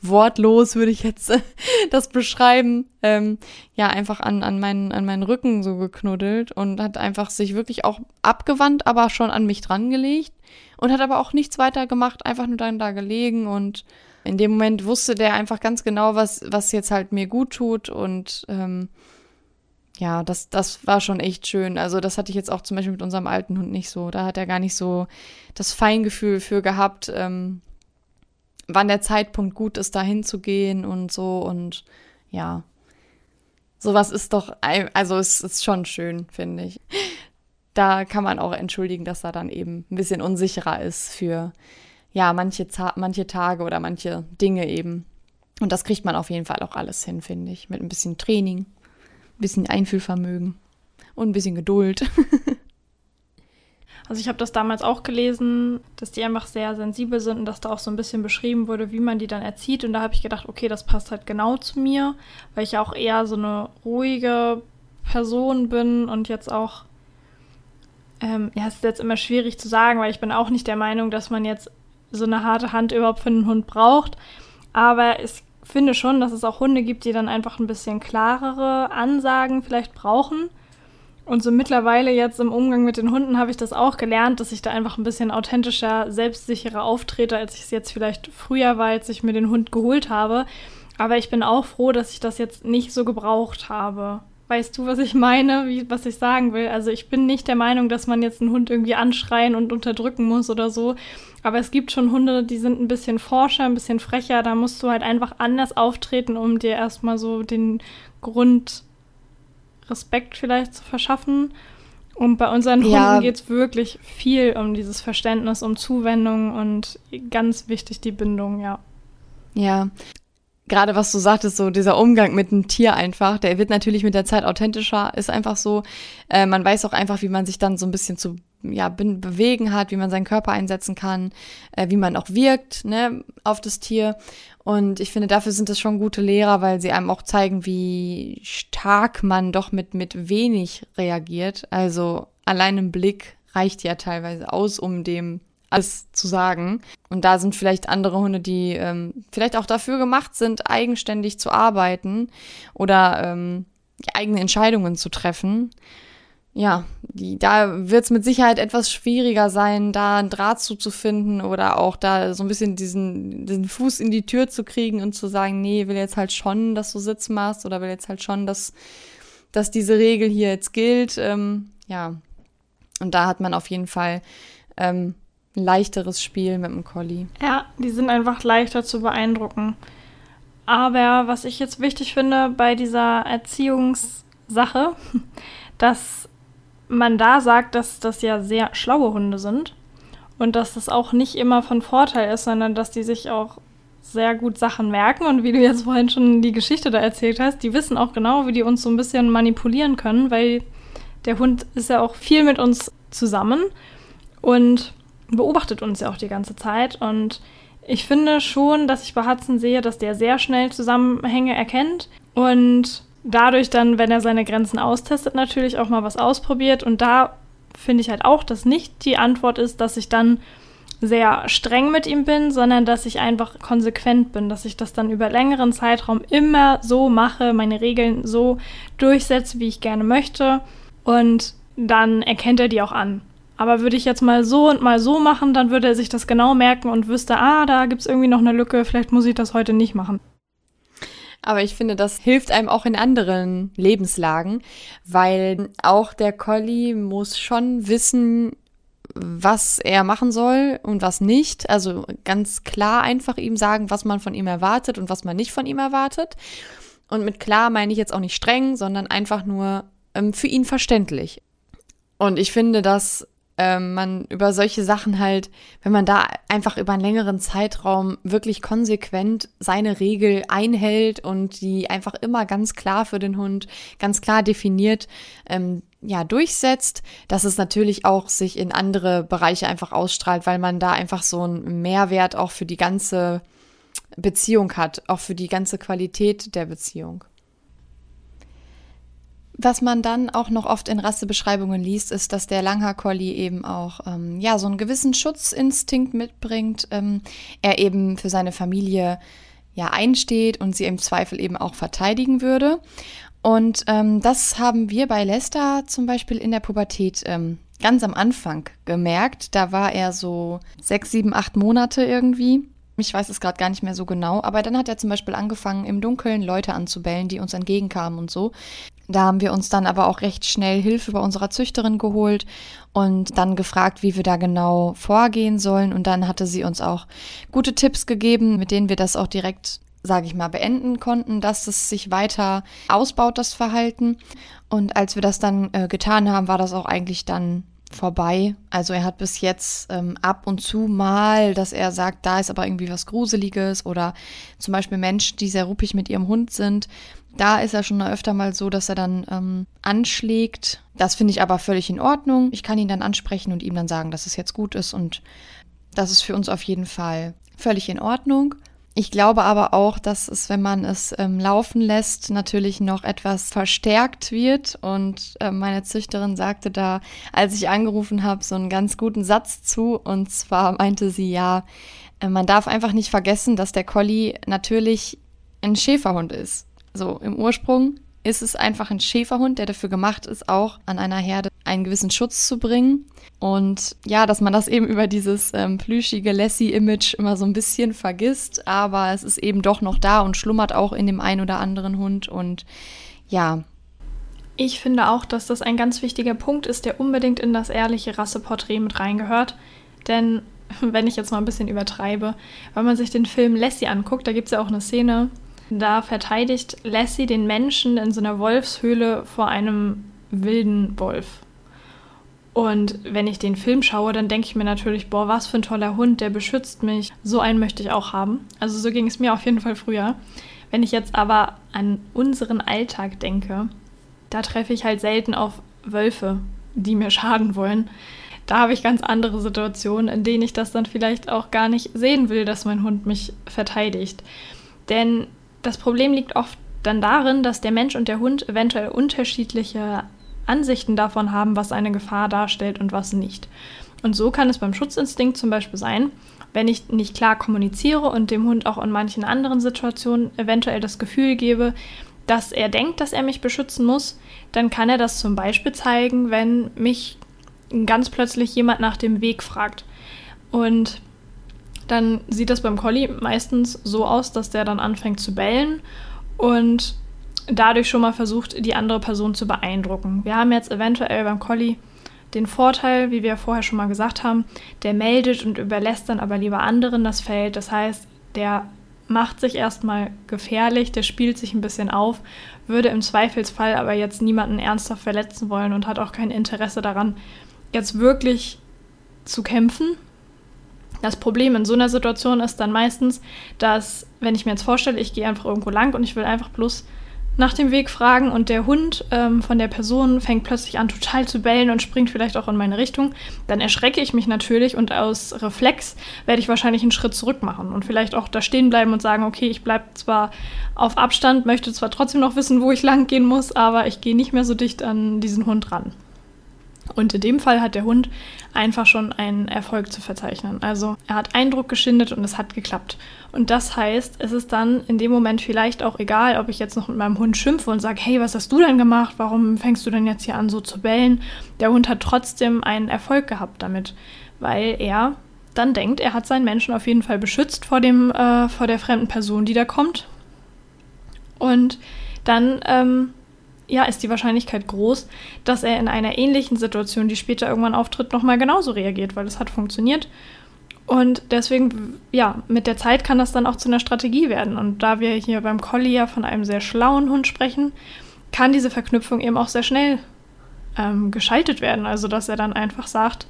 wortlos, würde ich jetzt das beschreiben, ähm, ja, einfach an, an, meinen, an meinen Rücken so geknuddelt und hat einfach sich wirklich auch abgewandt, aber schon an mich dran gelegt und hat aber auch nichts weiter gemacht, einfach nur dann da gelegen und in dem Moment wusste der einfach ganz genau, was, was jetzt halt mir gut tut und ähm, ja, das, das war schon echt schön. Also das hatte ich jetzt auch zum Beispiel mit unserem alten Hund nicht so. Da hat er gar nicht so das Feingefühl für gehabt, ähm, wann der Zeitpunkt gut ist, da hinzugehen und so. Und ja, sowas ist doch, also es ist schon schön, finde ich. Da kann man auch entschuldigen, dass er dann eben ein bisschen unsicherer ist für, ja, manche, manche Tage oder manche Dinge eben. Und das kriegt man auf jeden Fall auch alles hin, finde ich, mit ein bisschen Training bisschen Einfühlvermögen und ein bisschen Geduld. Also ich habe das damals auch gelesen, dass die einfach sehr sensibel sind und dass da auch so ein bisschen beschrieben wurde, wie man die dann erzieht. Und da habe ich gedacht, okay, das passt halt genau zu mir, weil ich auch eher so eine ruhige Person bin und jetzt auch, ähm, ja, es ist jetzt immer schwierig zu sagen, weil ich bin auch nicht der Meinung, dass man jetzt so eine harte Hand überhaupt für einen Hund braucht. Aber es finde schon, dass es auch Hunde gibt, die dann einfach ein bisschen klarere Ansagen vielleicht brauchen. Und so mittlerweile jetzt im Umgang mit den Hunden habe ich das auch gelernt, dass ich da einfach ein bisschen authentischer, selbstsicherer auftrete, als ich es jetzt vielleicht früher war, als ich mir den Hund geholt habe. Aber ich bin auch froh, dass ich das jetzt nicht so gebraucht habe. Weißt du, was ich meine, wie, was ich sagen will? Also ich bin nicht der Meinung, dass man jetzt einen Hund irgendwie anschreien und unterdrücken muss oder so. Aber es gibt schon Hunde, die sind ein bisschen forscher, ein bisschen frecher. Da musst du halt einfach anders auftreten, um dir erstmal so den Grundrespekt vielleicht zu verschaffen. Und bei unseren ja. Hunden geht es wirklich viel um dieses Verständnis, um Zuwendung und ganz wichtig die Bindung, ja. Ja, gerade was du sagtest, so dieser Umgang mit einem Tier einfach, der wird natürlich mit der Zeit authentischer, ist einfach so. Äh, man weiß auch einfach, wie man sich dann so ein bisschen zu ja, bewegen hat, wie man seinen Körper einsetzen kann, äh, wie man auch wirkt ne, auf das Tier. Und ich finde, dafür sind das schon gute Lehrer, weil sie einem auch zeigen, wie stark man doch mit, mit wenig reagiert. Also allein ein Blick reicht ja teilweise aus, um dem alles zu sagen. Und da sind vielleicht andere Hunde, die ähm, vielleicht auch dafür gemacht sind, eigenständig zu arbeiten oder ähm, eigene Entscheidungen zu treffen. Ja, die, da wird es mit Sicherheit etwas schwieriger sein, da einen Draht zuzufinden oder auch da so ein bisschen diesen, diesen Fuß in die Tür zu kriegen und zu sagen, nee, will jetzt halt schon, dass du Sitz machst oder will jetzt halt schon, dass, dass diese Regel hier jetzt gilt. Ähm, ja, und da hat man auf jeden Fall ähm, ein leichteres Spiel mit dem Collie. Ja, die sind einfach leichter zu beeindrucken. Aber was ich jetzt wichtig finde bei dieser Erziehungssache, dass man da sagt, dass das ja sehr schlaue Hunde sind und dass das auch nicht immer von Vorteil ist, sondern dass die sich auch sehr gut Sachen merken und wie du jetzt vorhin schon die Geschichte da erzählt hast, die wissen auch genau, wie die uns so ein bisschen manipulieren können, weil der Hund ist ja auch viel mit uns zusammen und beobachtet uns ja auch die ganze Zeit. Und ich finde schon, dass ich bei Hudson sehe, dass der sehr schnell Zusammenhänge erkennt und dadurch dann, wenn er seine Grenzen austestet, natürlich auch mal was ausprobiert. Und da finde ich halt auch, dass nicht die Antwort ist, dass ich dann sehr streng mit ihm bin, sondern dass ich einfach konsequent bin, dass ich das dann über längeren Zeitraum immer so mache, meine Regeln so durchsetze, wie ich gerne möchte. Und dann erkennt er die auch an. Aber würde ich jetzt mal so und mal so machen, dann würde er sich das genau merken und wüsste, ah, da gibt es irgendwie noch eine Lücke, vielleicht muss ich das heute nicht machen. Aber ich finde, das hilft einem auch in anderen Lebenslagen, weil auch der Collie muss schon wissen, was er machen soll und was nicht. Also ganz klar einfach ihm sagen, was man von ihm erwartet und was man nicht von ihm erwartet. Und mit klar meine ich jetzt auch nicht streng, sondern einfach nur ähm, für ihn verständlich. Und ich finde, dass ähm, man über solche Sachen halt, wenn man da einfach über einen längeren Zeitraum wirklich konsequent seine Regel einhält und die einfach immer ganz klar für den Hund, ganz klar definiert, ähm, ja, durchsetzt, dass es natürlich auch sich in andere Bereiche einfach ausstrahlt, weil man da einfach so einen Mehrwert auch für die ganze Beziehung hat, auch für die ganze Qualität der Beziehung. Was man dann auch noch oft in Rassebeschreibungen liest, ist, dass der Langhaar-Collie eben auch ähm, ja, so einen gewissen Schutzinstinkt mitbringt. Ähm, er eben für seine Familie ja einsteht und sie im Zweifel eben auch verteidigen würde. Und ähm, das haben wir bei Lester zum Beispiel in der Pubertät ähm, ganz am Anfang gemerkt. Da war er so sechs, sieben, acht Monate irgendwie. Ich weiß es gerade gar nicht mehr so genau, aber dann hat er zum Beispiel angefangen, im Dunkeln Leute anzubellen, die uns entgegenkamen und so. Da haben wir uns dann aber auch recht schnell Hilfe bei unserer Züchterin geholt und dann gefragt, wie wir da genau vorgehen sollen. Und dann hatte sie uns auch gute Tipps gegeben, mit denen wir das auch direkt sage ich mal, beenden konnten, dass es sich weiter ausbaut, das Verhalten. Und als wir das dann äh, getan haben, war das auch eigentlich dann vorbei. Also er hat bis jetzt ähm, ab und zu mal, dass er sagt, da ist aber irgendwie was Gruseliges oder zum Beispiel Menschen, die sehr ruppig mit ihrem Hund sind. Da ist er schon öfter mal so, dass er dann ähm, anschlägt. Das finde ich aber völlig in Ordnung. Ich kann ihn dann ansprechen und ihm dann sagen, dass es jetzt gut ist und das ist für uns auf jeden Fall völlig in Ordnung. Ich glaube aber auch, dass es, wenn man es ähm, laufen lässt, natürlich noch etwas verstärkt wird. Und äh, meine Züchterin sagte da, als ich angerufen habe, so einen ganz guten Satz zu. Und zwar meinte sie ja, äh, man darf einfach nicht vergessen, dass der Collie natürlich ein Schäferhund ist. So im Ursprung ist es einfach ein Schäferhund, der dafür gemacht ist, auch an einer Herde einen gewissen Schutz zu bringen. Und ja, dass man das eben über dieses ähm, plüschige Lassie-Image immer so ein bisschen vergisst, aber es ist eben doch noch da und schlummert auch in dem einen oder anderen Hund. Und ja. Ich finde auch, dass das ein ganz wichtiger Punkt ist, der unbedingt in das ehrliche Rasseporträt mit reingehört. Denn wenn ich jetzt mal ein bisschen übertreibe, wenn man sich den Film Lassie anguckt, da gibt es ja auch eine Szene, da verteidigt Lassie den Menschen in so einer Wolfshöhle vor einem wilden Wolf. Und wenn ich den Film schaue, dann denke ich mir natürlich, boah, was für ein toller Hund, der beschützt mich. So einen möchte ich auch haben. Also so ging es mir auf jeden Fall früher. Wenn ich jetzt aber an unseren Alltag denke, da treffe ich halt selten auf Wölfe, die mir schaden wollen. Da habe ich ganz andere Situationen, in denen ich das dann vielleicht auch gar nicht sehen will, dass mein Hund mich verteidigt. Denn das Problem liegt oft dann darin, dass der Mensch und der Hund eventuell unterschiedliche Ansichten davon haben, was eine Gefahr darstellt und was nicht. Und so kann es beim Schutzinstinkt zum Beispiel sein, wenn ich nicht klar kommuniziere und dem Hund auch in manchen anderen Situationen eventuell das Gefühl gebe, dass er denkt, dass er mich beschützen muss, dann kann er das zum Beispiel zeigen, wenn mich ganz plötzlich jemand nach dem Weg fragt. Und dann sieht das beim Collie meistens so aus, dass der dann anfängt zu bellen und dadurch schon mal versucht, die andere Person zu beeindrucken. Wir haben jetzt eventuell beim Collie den Vorteil, wie wir vorher schon mal gesagt haben, der meldet und überlässt dann aber lieber anderen das Feld. Das heißt, der macht sich erstmal gefährlich, der spielt sich ein bisschen auf, würde im Zweifelsfall aber jetzt niemanden ernsthaft verletzen wollen und hat auch kein Interesse daran, jetzt wirklich zu kämpfen, das Problem in so einer Situation ist dann meistens, dass, wenn ich mir jetzt vorstelle, ich gehe einfach irgendwo lang und ich will einfach bloß nach dem Weg fragen und der Hund ähm, von der Person fängt plötzlich an total zu bellen und springt vielleicht auch in meine Richtung, dann erschrecke ich mich natürlich und aus Reflex werde ich wahrscheinlich einen Schritt zurück machen und vielleicht auch da stehen bleiben und sagen, okay, ich bleibe zwar auf Abstand, möchte zwar trotzdem noch wissen, wo ich lang gehen muss, aber ich gehe nicht mehr so dicht an diesen Hund ran. Und in dem Fall hat der Hund einfach schon einen Erfolg zu verzeichnen. Also er hat Eindruck geschindet und es hat geklappt. Und das heißt, es ist dann in dem Moment vielleicht auch egal, ob ich jetzt noch mit meinem Hund schimpfe und sage, hey, was hast du denn gemacht? Warum fängst du denn jetzt hier an, so zu bellen? Der Hund hat trotzdem einen Erfolg gehabt damit, weil er dann denkt, er hat seinen Menschen auf jeden Fall beschützt vor, dem, äh, vor der fremden Person, die da kommt. Und dann ähm, ja, ist die Wahrscheinlichkeit groß, dass er in einer ähnlichen Situation, die später irgendwann auftritt, nochmal genauso reagiert, weil es hat funktioniert. Und deswegen, ja, mit der Zeit kann das dann auch zu einer Strategie werden. Und da wir hier beim Collie ja von einem sehr schlauen Hund sprechen, kann diese Verknüpfung eben auch sehr schnell ähm, geschaltet werden. Also, dass er dann einfach sagt,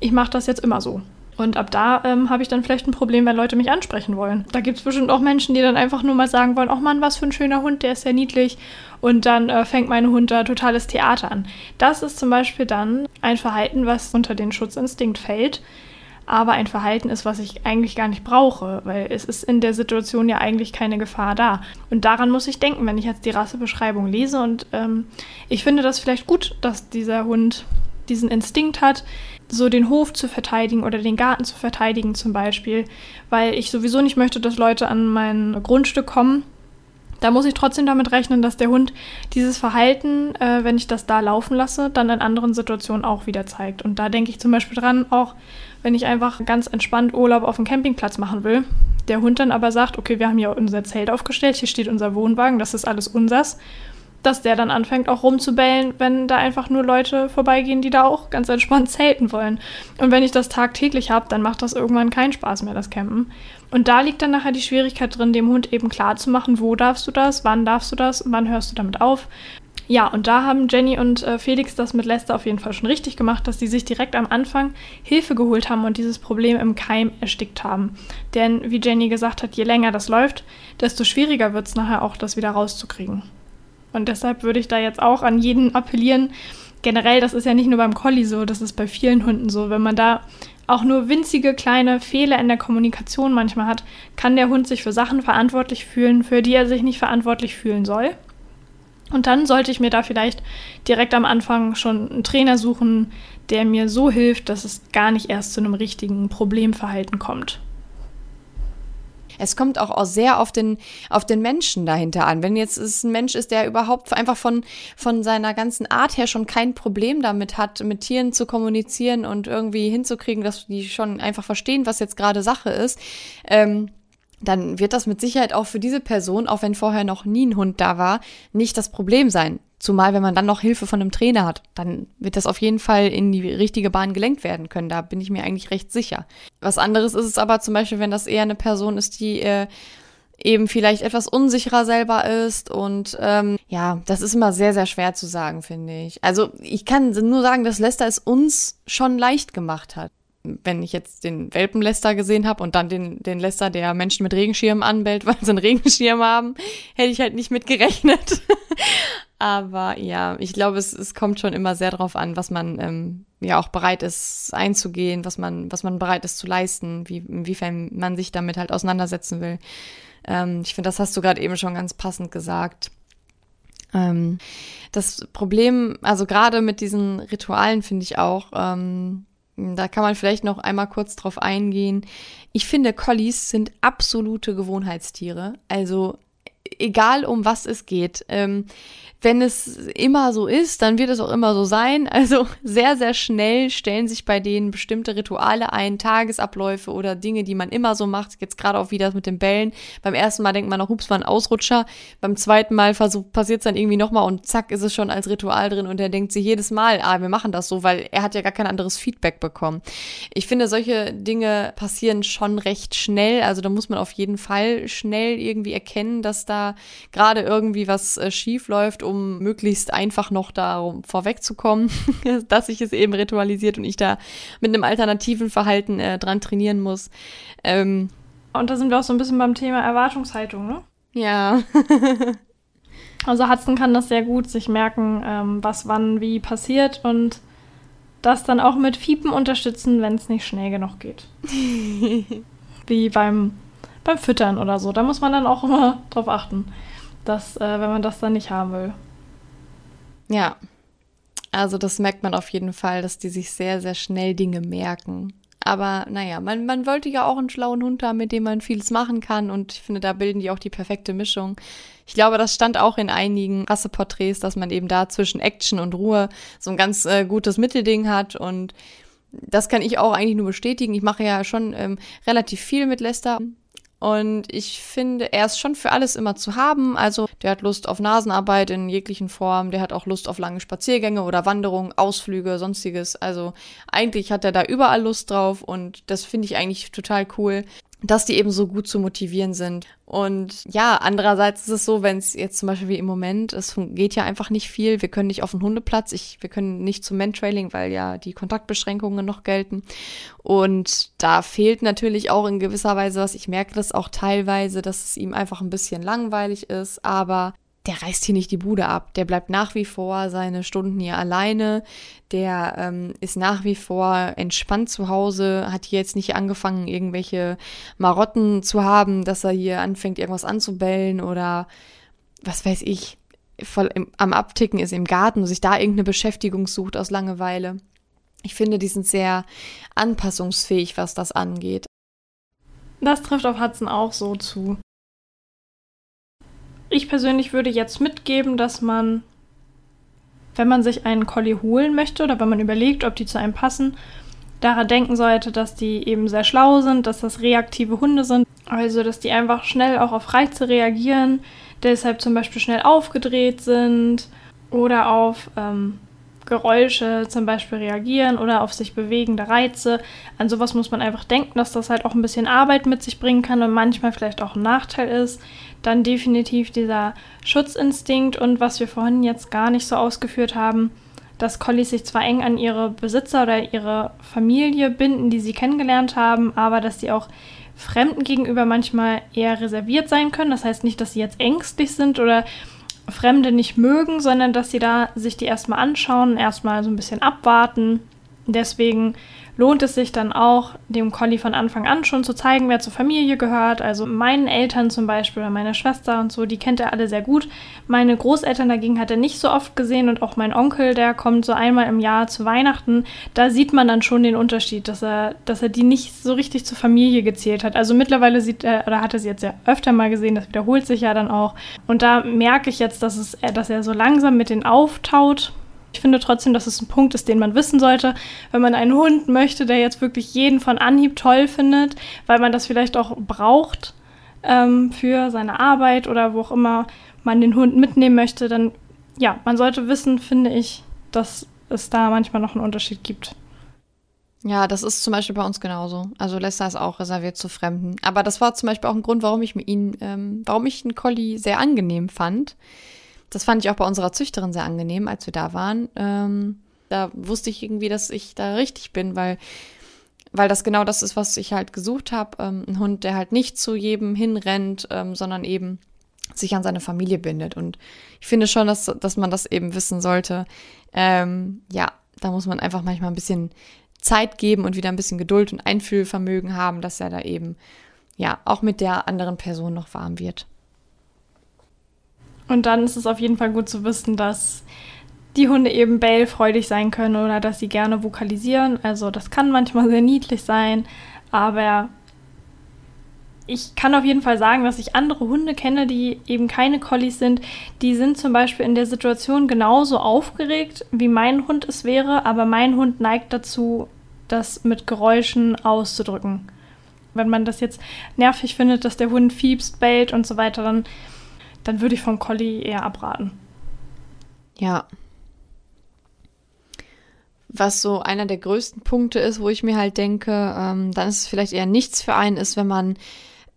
ich mache das jetzt immer so. Und ab da ähm, habe ich dann vielleicht ein Problem, wenn Leute mich ansprechen wollen. Da gibt es bestimmt auch Menschen, die dann einfach nur mal sagen wollen, ach Mann, was für ein schöner Hund, der ist sehr niedlich. Und dann äh, fängt mein Hund da totales Theater an. Das ist zum Beispiel dann ein Verhalten, was unter den Schutzinstinkt fällt. aber ein Verhalten ist, was ich eigentlich gar nicht brauche, weil es ist in der Situation ja eigentlich keine Gefahr da. Und daran muss ich denken, wenn ich jetzt die Rassebeschreibung lese. Und ähm, ich finde das vielleicht gut, dass dieser Hund diesen Instinkt hat, so den Hof zu verteidigen oder den Garten zu verteidigen zum Beispiel, weil ich sowieso nicht möchte, dass Leute an mein Grundstück kommen. Da muss ich trotzdem damit rechnen, dass der Hund dieses Verhalten, äh, wenn ich das da laufen lasse, dann in anderen Situationen auch wieder zeigt. Und da denke ich zum Beispiel dran, auch wenn ich einfach ganz entspannt Urlaub auf dem Campingplatz machen will, der Hund dann aber sagt, okay, wir haben hier unser Zelt aufgestellt, hier steht unser Wohnwagen, das ist alles unsers dass der dann anfängt auch rumzubellen, wenn da einfach nur Leute vorbeigehen, die da auch ganz entspannt zelten wollen. Und wenn ich das tagtäglich habe, dann macht das irgendwann keinen Spaß mehr, das Campen. Und da liegt dann nachher die Schwierigkeit drin, dem Hund eben klar zu machen, wo darfst du das, wann darfst du das, wann hörst du damit auf. Ja, und da haben Jenny und äh, Felix das mit Lester auf jeden Fall schon richtig gemacht, dass sie sich direkt am Anfang Hilfe geholt haben und dieses Problem im Keim erstickt haben. Denn wie Jenny gesagt hat, je länger das läuft, desto schwieriger wird es nachher auch, das wieder rauszukriegen. Und deshalb würde ich da jetzt auch an jeden appellieren. Generell, das ist ja nicht nur beim Collie so, das ist bei vielen Hunden so. Wenn man da auch nur winzige kleine Fehler in der Kommunikation manchmal hat, kann der Hund sich für Sachen verantwortlich fühlen, für die er sich nicht verantwortlich fühlen soll. Und dann sollte ich mir da vielleicht direkt am Anfang schon einen Trainer suchen, der mir so hilft, dass es gar nicht erst zu einem richtigen Problemverhalten kommt es kommt auch, sehr auf den, auf den Menschen dahinter an. Wenn jetzt es ein Mensch ist, der überhaupt einfach von, von seiner ganzen Art her schon kein Problem damit hat, mit Tieren zu kommunizieren und irgendwie hinzukriegen, dass die schon einfach verstehen, was jetzt gerade Sache ist, ähm, dann wird das mit Sicherheit auch für diese Person, auch wenn vorher noch nie ein Hund da war, nicht das Problem sein. Zumal, wenn man dann noch Hilfe von einem Trainer hat, dann wird das auf jeden Fall in die richtige Bahn gelenkt werden können. Da bin ich mir eigentlich recht sicher. Was anderes ist es aber zum Beispiel, wenn das eher eine Person ist, die äh, eben vielleicht etwas unsicherer selber ist. Und ähm, ja, das ist immer sehr, sehr schwer zu sagen, finde ich. Also ich kann nur sagen, dass Lester es uns schon leicht gemacht hat wenn ich jetzt den Welpen-Lester gesehen habe und dann den, den Lester, der Menschen mit Regenschirm anbellt, weil sie einen Regenschirm haben, hätte ich halt nicht mit gerechnet. Aber ja, ich glaube, es, es kommt schon immer sehr darauf an, was man ähm, ja auch bereit ist einzugehen, was man, was man bereit ist zu leisten, wie, inwiefern man sich damit halt auseinandersetzen will. Ähm, ich finde, das hast du gerade eben schon ganz passend gesagt. Ähm, das Problem, also gerade mit diesen Ritualen finde ich auch, ähm, da kann man vielleicht noch einmal kurz drauf eingehen. Ich finde, Collies sind absolute Gewohnheitstiere. Also egal um was es geht. Ähm, wenn es immer so ist, dann wird es auch immer so sein. Also sehr, sehr schnell stellen sich bei denen bestimmte Rituale ein, Tagesabläufe oder Dinge, die man immer so macht. Jetzt gerade auch wieder mit den Bällen. Beim ersten Mal denkt man noch, hups, war ein Ausrutscher. Beim zweiten Mal passiert es dann irgendwie nochmal und zack, ist es schon als Ritual drin und er denkt sich jedes Mal, ah, wir machen das so, weil er hat ja gar kein anderes Feedback bekommen. Ich finde, solche Dinge passieren schon recht schnell. Also da muss man auf jeden Fall schnell irgendwie erkennen, dass da gerade irgendwie was äh, schief läuft um möglichst einfach noch da vorwegzukommen, dass sich es eben ritualisiert und ich da mit einem alternativen Verhalten äh, dran trainieren muss. Ähm, und da sind wir auch so ein bisschen beim Thema Erwartungshaltung, ne? Ja. also Hudson kann das sehr gut sich merken, ähm, was wann wie passiert und das dann auch mit Fiepen unterstützen, wenn es nicht schnell genug geht. wie beim, beim Füttern oder so. Da muss man dann auch immer drauf achten dass, äh, wenn man das dann nicht haben will. Ja. Also das merkt man auf jeden Fall, dass die sich sehr, sehr schnell Dinge merken. Aber naja, man, man wollte ja auch einen schlauen Hund haben, mit dem man vieles machen kann. Und ich finde, da bilden die auch die perfekte Mischung. Ich glaube, das stand auch in einigen Rasseporträts, dass man eben da zwischen Action und Ruhe so ein ganz äh, gutes Mittelding hat. Und das kann ich auch eigentlich nur bestätigen. Ich mache ja schon ähm, relativ viel mit Lester. Und ich finde, er ist schon für alles immer zu haben. Also der hat Lust auf Nasenarbeit in jeglichen Formen, der hat auch Lust auf lange Spaziergänge oder Wanderungen, Ausflüge, sonstiges. Also eigentlich hat er da überall Lust drauf und das finde ich eigentlich total cool dass die eben so gut zu motivieren sind. Und ja, andererseits ist es so, wenn es jetzt zum Beispiel wie im Moment, es geht ja einfach nicht viel. Wir können nicht auf den Hundeplatz, ich, wir können nicht zum Mentrailing, weil ja die Kontaktbeschränkungen noch gelten. Und da fehlt natürlich auch in gewisser Weise was. Ich merke das auch teilweise, dass es ihm einfach ein bisschen langweilig ist, aber der reißt hier nicht die Bude ab. Der bleibt nach wie vor seine Stunden hier alleine. Der ähm, ist nach wie vor entspannt zu Hause, hat hier jetzt nicht angefangen, irgendwelche Marotten zu haben, dass er hier anfängt, irgendwas anzubellen oder was weiß ich, voll im, am Abticken ist im Garten und sich da irgendeine Beschäftigung sucht aus Langeweile. Ich finde, die sind sehr anpassungsfähig, was das angeht. Das trifft auf Hudson auch so zu. Ich persönlich würde jetzt mitgeben, dass man, wenn man sich einen Collie holen möchte oder wenn man überlegt, ob die zu einem passen, daran denken sollte, dass die eben sehr schlau sind, dass das reaktive Hunde sind. Also, dass die einfach schnell auch auf Reize reagieren, deshalb zum Beispiel schnell aufgedreht sind oder auf ähm, Geräusche zum Beispiel reagieren oder auf sich bewegende Reize. An sowas muss man einfach denken, dass das halt auch ein bisschen Arbeit mit sich bringen kann und manchmal vielleicht auch ein Nachteil ist. Dann definitiv dieser Schutzinstinkt und was wir vorhin jetzt gar nicht so ausgeführt haben, dass Collies sich zwar eng an ihre Besitzer oder ihre Familie binden, die sie kennengelernt haben, aber dass sie auch Fremden gegenüber manchmal eher reserviert sein können. Das heißt nicht, dass sie jetzt ängstlich sind oder Fremde nicht mögen, sondern dass sie da sich die erstmal anschauen, erstmal so ein bisschen abwarten. Deswegen lohnt es sich dann auch, dem Collie von Anfang an schon zu zeigen, wer zur Familie gehört. Also meinen Eltern zum Beispiel oder meine Schwester und so, die kennt er alle sehr gut. Meine Großeltern dagegen hat er nicht so oft gesehen und auch mein Onkel, der kommt so einmal im Jahr zu Weihnachten. Da sieht man dann schon den Unterschied, dass er, dass er die nicht so richtig zur Familie gezählt hat. Also mittlerweile sieht er, oder hat er sie jetzt ja öfter mal gesehen, das wiederholt sich ja dann auch. Und da merke ich jetzt, dass, es, dass er so langsam mit denen auftaut ich finde trotzdem, dass es ein Punkt ist, den man wissen sollte, wenn man einen Hund möchte, der jetzt wirklich jeden von Anhieb toll findet, weil man das vielleicht auch braucht ähm, für seine Arbeit oder wo auch immer man den Hund mitnehmen möchte, dann ja, man sollte wissen, finde ich, dass es da manchmal noch einen Unterschied gibt. Ja, das ist zum Beispiel bei uns genauso. Also Lester ist auch reserviert zu Fremden. Aber das war zum Beispiel auch ein Grund, warum ich ihn, ähm, warum ich einen Collie sehr angenehm fand. Das fand ich auch bei unserer Züchterin sehr angenehm, als wir da waren. Ähm, da wusste ich irgendwie, dass ich da richtig bin, weil, weil das genau das ist, was ich halt gesucht habe. Ähm, ein Hund, der halt nicht zu jedem hinrennt, ähm, sondern eben sich an seine Familie bindet. Und ich finde schon, dass, dass man das eben wissen sollte. Ähm, ja, da muss man einfach manchmal ein bisschen Zeit geben und wieder ein bisschen Geduld und Einfühlvermögen haben, dass er da eben ja auch mit der anderen Person noch warm wird. Und dann ist es auf jeden Fall gut zu wissen, dass die Hunde eben bellfreudig sein können oder dass sie gerne vokalisieren. Also das kann manchmal sehr niedlich sein, aber ich kann auf jeden Fall sagen, dass ich andere Hunde kenne, die eben keine Collies sind. Die sind zum Beispiel in der Situation genauso aufgeregt, wie mein Hund es wäre, aber mein Hund neigt dazu, das mit Geräuschen auszudrücken. Wenn man das jetzt nervig findet, dass der Hund fiebst, bellt und so weiter, dann dann würde ich vom Collie eher abraten. Ja. Was so einer der größten Punkte ist, wo ich mir halt denke, ähm, dann ist es vielleicht eher nichts für einen, ist, wenn man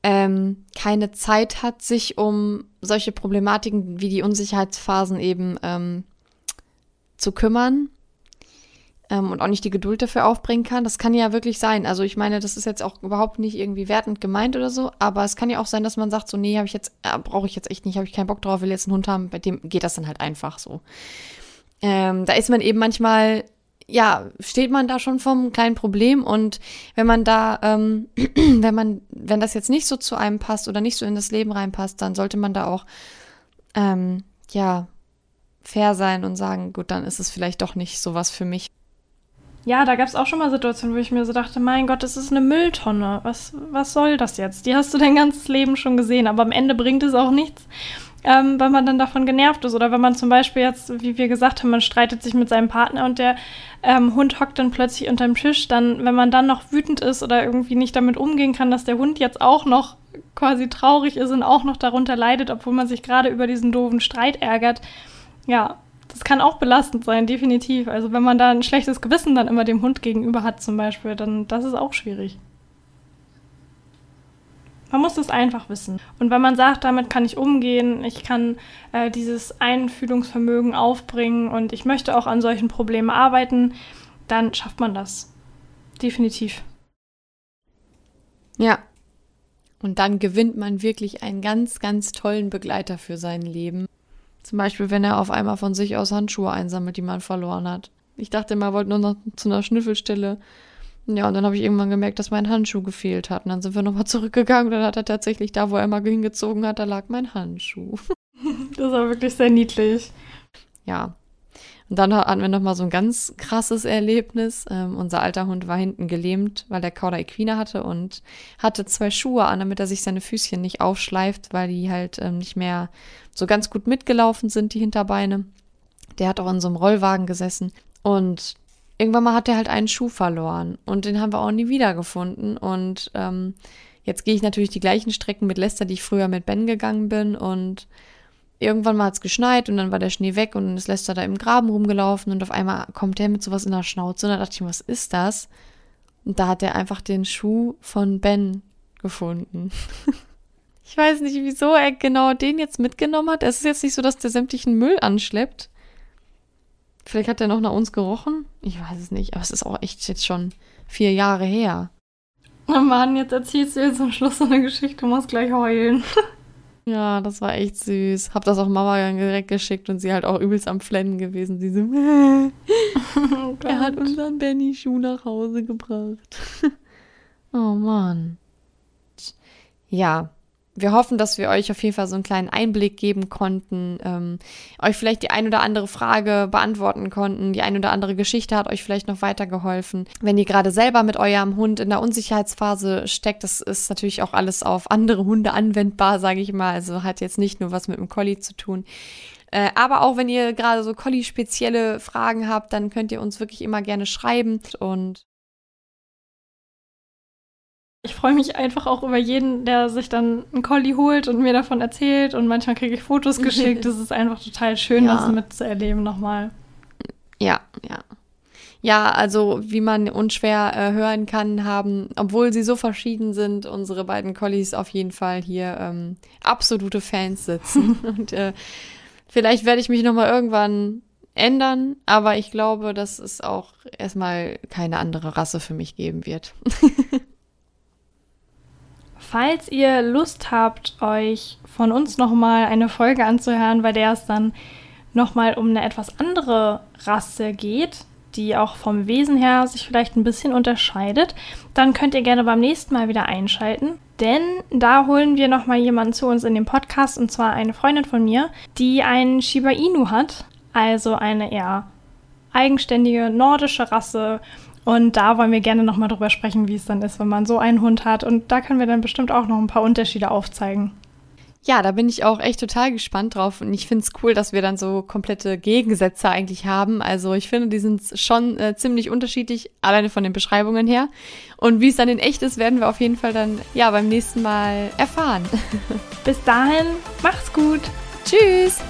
ähm, keine Zeit hat, sich um solche Problematiken wie die Unsicherheitsphasen eben ähm, zu kümmern ähm, und auch nicht die Geduld dafür aufbringen kann. Das kann ja wirklich sein. Also ich meine, das ist jetzt auch überhaupt nicht irgendwie wertend gemeint oder so, aber es kann ja auch sein, dass man sagt, so, nee, habe ich jetzt, äh, brauche ich jetzt echt nicht, habe ich keinen Bock drauf, will jetzt einen Hund haben, bei dem geht das dann halt einfach so. Ähm, da ist man eben manchmal, ja, steht man da schon vom kleinen Problem und wenn man da, ähm, wenn man, wenn das jetzt nicht so zu einem passt oder nicht so in das Leben reinpasst, dann sollte man da auch, ähm, ja, fair sein und sagen, gut, dann ist es vielleicht doch nicht sowas für mich ja, da gab es auch schon mal Situationen, wo ich mir so dachte, mein Gott, das ist eine Mülltonne. Was, was soll das jetzt? Die hast du dein ganzes Leben schon gesehen, aber am Ende bringt es auch nichts, ähm, weil man dann davon genervt ist. Oder wenn man zum Beispiel jetzt, wie wir gesagt haben, man streitet sich mit seinem Partner und der ähm, Hund hockt dann plötzlich unterm Tisch, dann, wenn man dann noch wütend ist oder irgendwie nicht damit umgehen kann, dass der Hund jetzt auch noch quasi traurig ist und auch noch darunter leidet, obwohl man sich gerade über diesen doofen Streit ärgert, ja, das kann auch belastend sein, definitiv. Also wenn man da ein schlechtes Gewissen dann immer dem Hund gegenüber hat zum Beispiel, dann das ist auch schwierig. Man muss das einfach wissen. Und wenn man sagt, damit kann ich umgehen, ich kann äh, dieses Einfühlungsvermögen aufbringen und ich möchte auch an solchen Problemen arbeiten, dann schafft man das. Definitiv. Ja. Und dann gewinnt man wirklich einen ganz, ganz tollen Begleiter für sein Leben. Zum Beispiel, wenn er auf einmal von sich aus Handschuhe einsammelt, die man verloren hat. Ich dachte immer, er wollte nur noch zu einer Schnüffelstelle. Ja, und dann habe ich irgendwann gemerkt, dass mein Handschuh gefehlt hat. Und dann sind wir nochmal zurückgegangen und dann hat er tatsächlich da, wo er immer hingezogen hat, da lag mein Handschuh. Das war wirklich sehr niedlich. Ja. Und dann hatten wir nochmal so ein ganz krasses Erlebnis. Ähm, unser alter Hund war hinten gelähmt, weil der Cauda Equina hatte und hatte zwei Schuhe an, damit er sich seine Füßchen nicht aufschleift, weil die halt ähm, nicht mehr so ganz gut mitgelaufen sind, die Hinterbeine. Der hat auch in so einem Rollwagen gesessen. Und irgendwann mal hat er halt einen Schuh verloren und den haben wir auch nie wiedergefunden. Und ähm, jetzt gehe ich natürlich die gleichen Strecken mit Lester, die ich früher mit Ben gegangen bin. Und irgendwann mal hat es geschneit und dann war der Schnee weg und dann ist Lester da im Graben rumgelaufen und auf einmal kommt der mit sowas in der Schnauze und dann dachte ich was ist das? Und da hat er einfach den Schuh von Ben gefunden. ich weiß nicht, wieso er genau den jetzt mitgenommen hat. Es ist jetzt nicht so, dass der sämtlichen Müll anschleppt. Vielleicht hat er noch nach uns gerochen. Ich weiß es nicht. Aber es ist auch echt jetzt schon vier Jahre her. Oh Mann, jetzt erzählst du jetzt zum Schluss so eine Geschichte. Du musst gleich heulen. Ja, das war echt süß. Hab das auch Mama dann direkt geschickt und sie halt auch übelst am Flennen gewesen. Sie so, oh er hat unseren Benny-Schuh nach Hause gebracht. oh Mann. Ja, wir hoffen, dass wir euch auf jeden Fall so einen kleinen Einblick geben konnten, ähm, euch vielleicht die ein oder andere Frage beantworten konnten, die ein oder andere Geschichte hat euch vielleicht noch weitergeholfen. Wenn ihr gerade selber mit eurem Hund in der Unsicherheitsphase steckt, das ist natürlich auch alles auf andere Hunde anwendbar, sage ich mal. Also hat jetzt nicht nur was mit dem Collie zu tun. Äh, aber auch wenn ihr gerade so Collie-spezielle Fragen habt, dann könnt ihr uns wirklich immer gerne schreiben und ich freue mich einfach auch über jeden, der sich dann einen Collie holt und mir davon erzählt. Und manchmal kriege ich Fotos geschickt. Das ist einfach total schön, ja. das mitzuerleben nochmal. Ja, ja. Ja, also wie man unschwer äh, hören kann, haben, obwohl sie so verschieden sind, unsere beiden Collies auf jeden Fall hier ähm, absolute Fans sitzen. und äh, vielleicht werde ich mich nochmal irgendwann ändern, aber ich glaube, dass es auch erstmal keine andere Rasse für mich geben wird. Falls ihr Lust habt, euch von uns nochmal eine Folge anzuhören, bei der es dann nochmal um eine etwas andere Rasse geht, die auch vom Wesen her sich vielleicht ein bisschen unterscheidet, dann könnt ihr gerne beim nächsten Mal wieder einschalten. Denn da holen wir nochmal jemanden zu uns in den Podcast, und zwar eine Freundin von mir, die einen Shiba Inu hat, also eine eher eigenständige nordische Rasse, und da wollen wir gerne nochmal drüber sprechen, wie es dann ist, wenn man so einen Hund hat. Und da können wir dann bestimmt auch noch ein paar Unterschiede aufzeigen. Ja, da bin ich auch echt total gespannt drauf. Und ich finde es cool, dass wir dann so komplette Gegensätze eigentlich haben. Also ich finde, die sind schon äh, ziemlich unterschiedlich, alleine von den Beschreibungen her. Und wie es dann in echt ist, werden wir auf jeden Fall dann ja beim nächsten Mal erfahren. Bis dahin, macht's gut. Tschüss.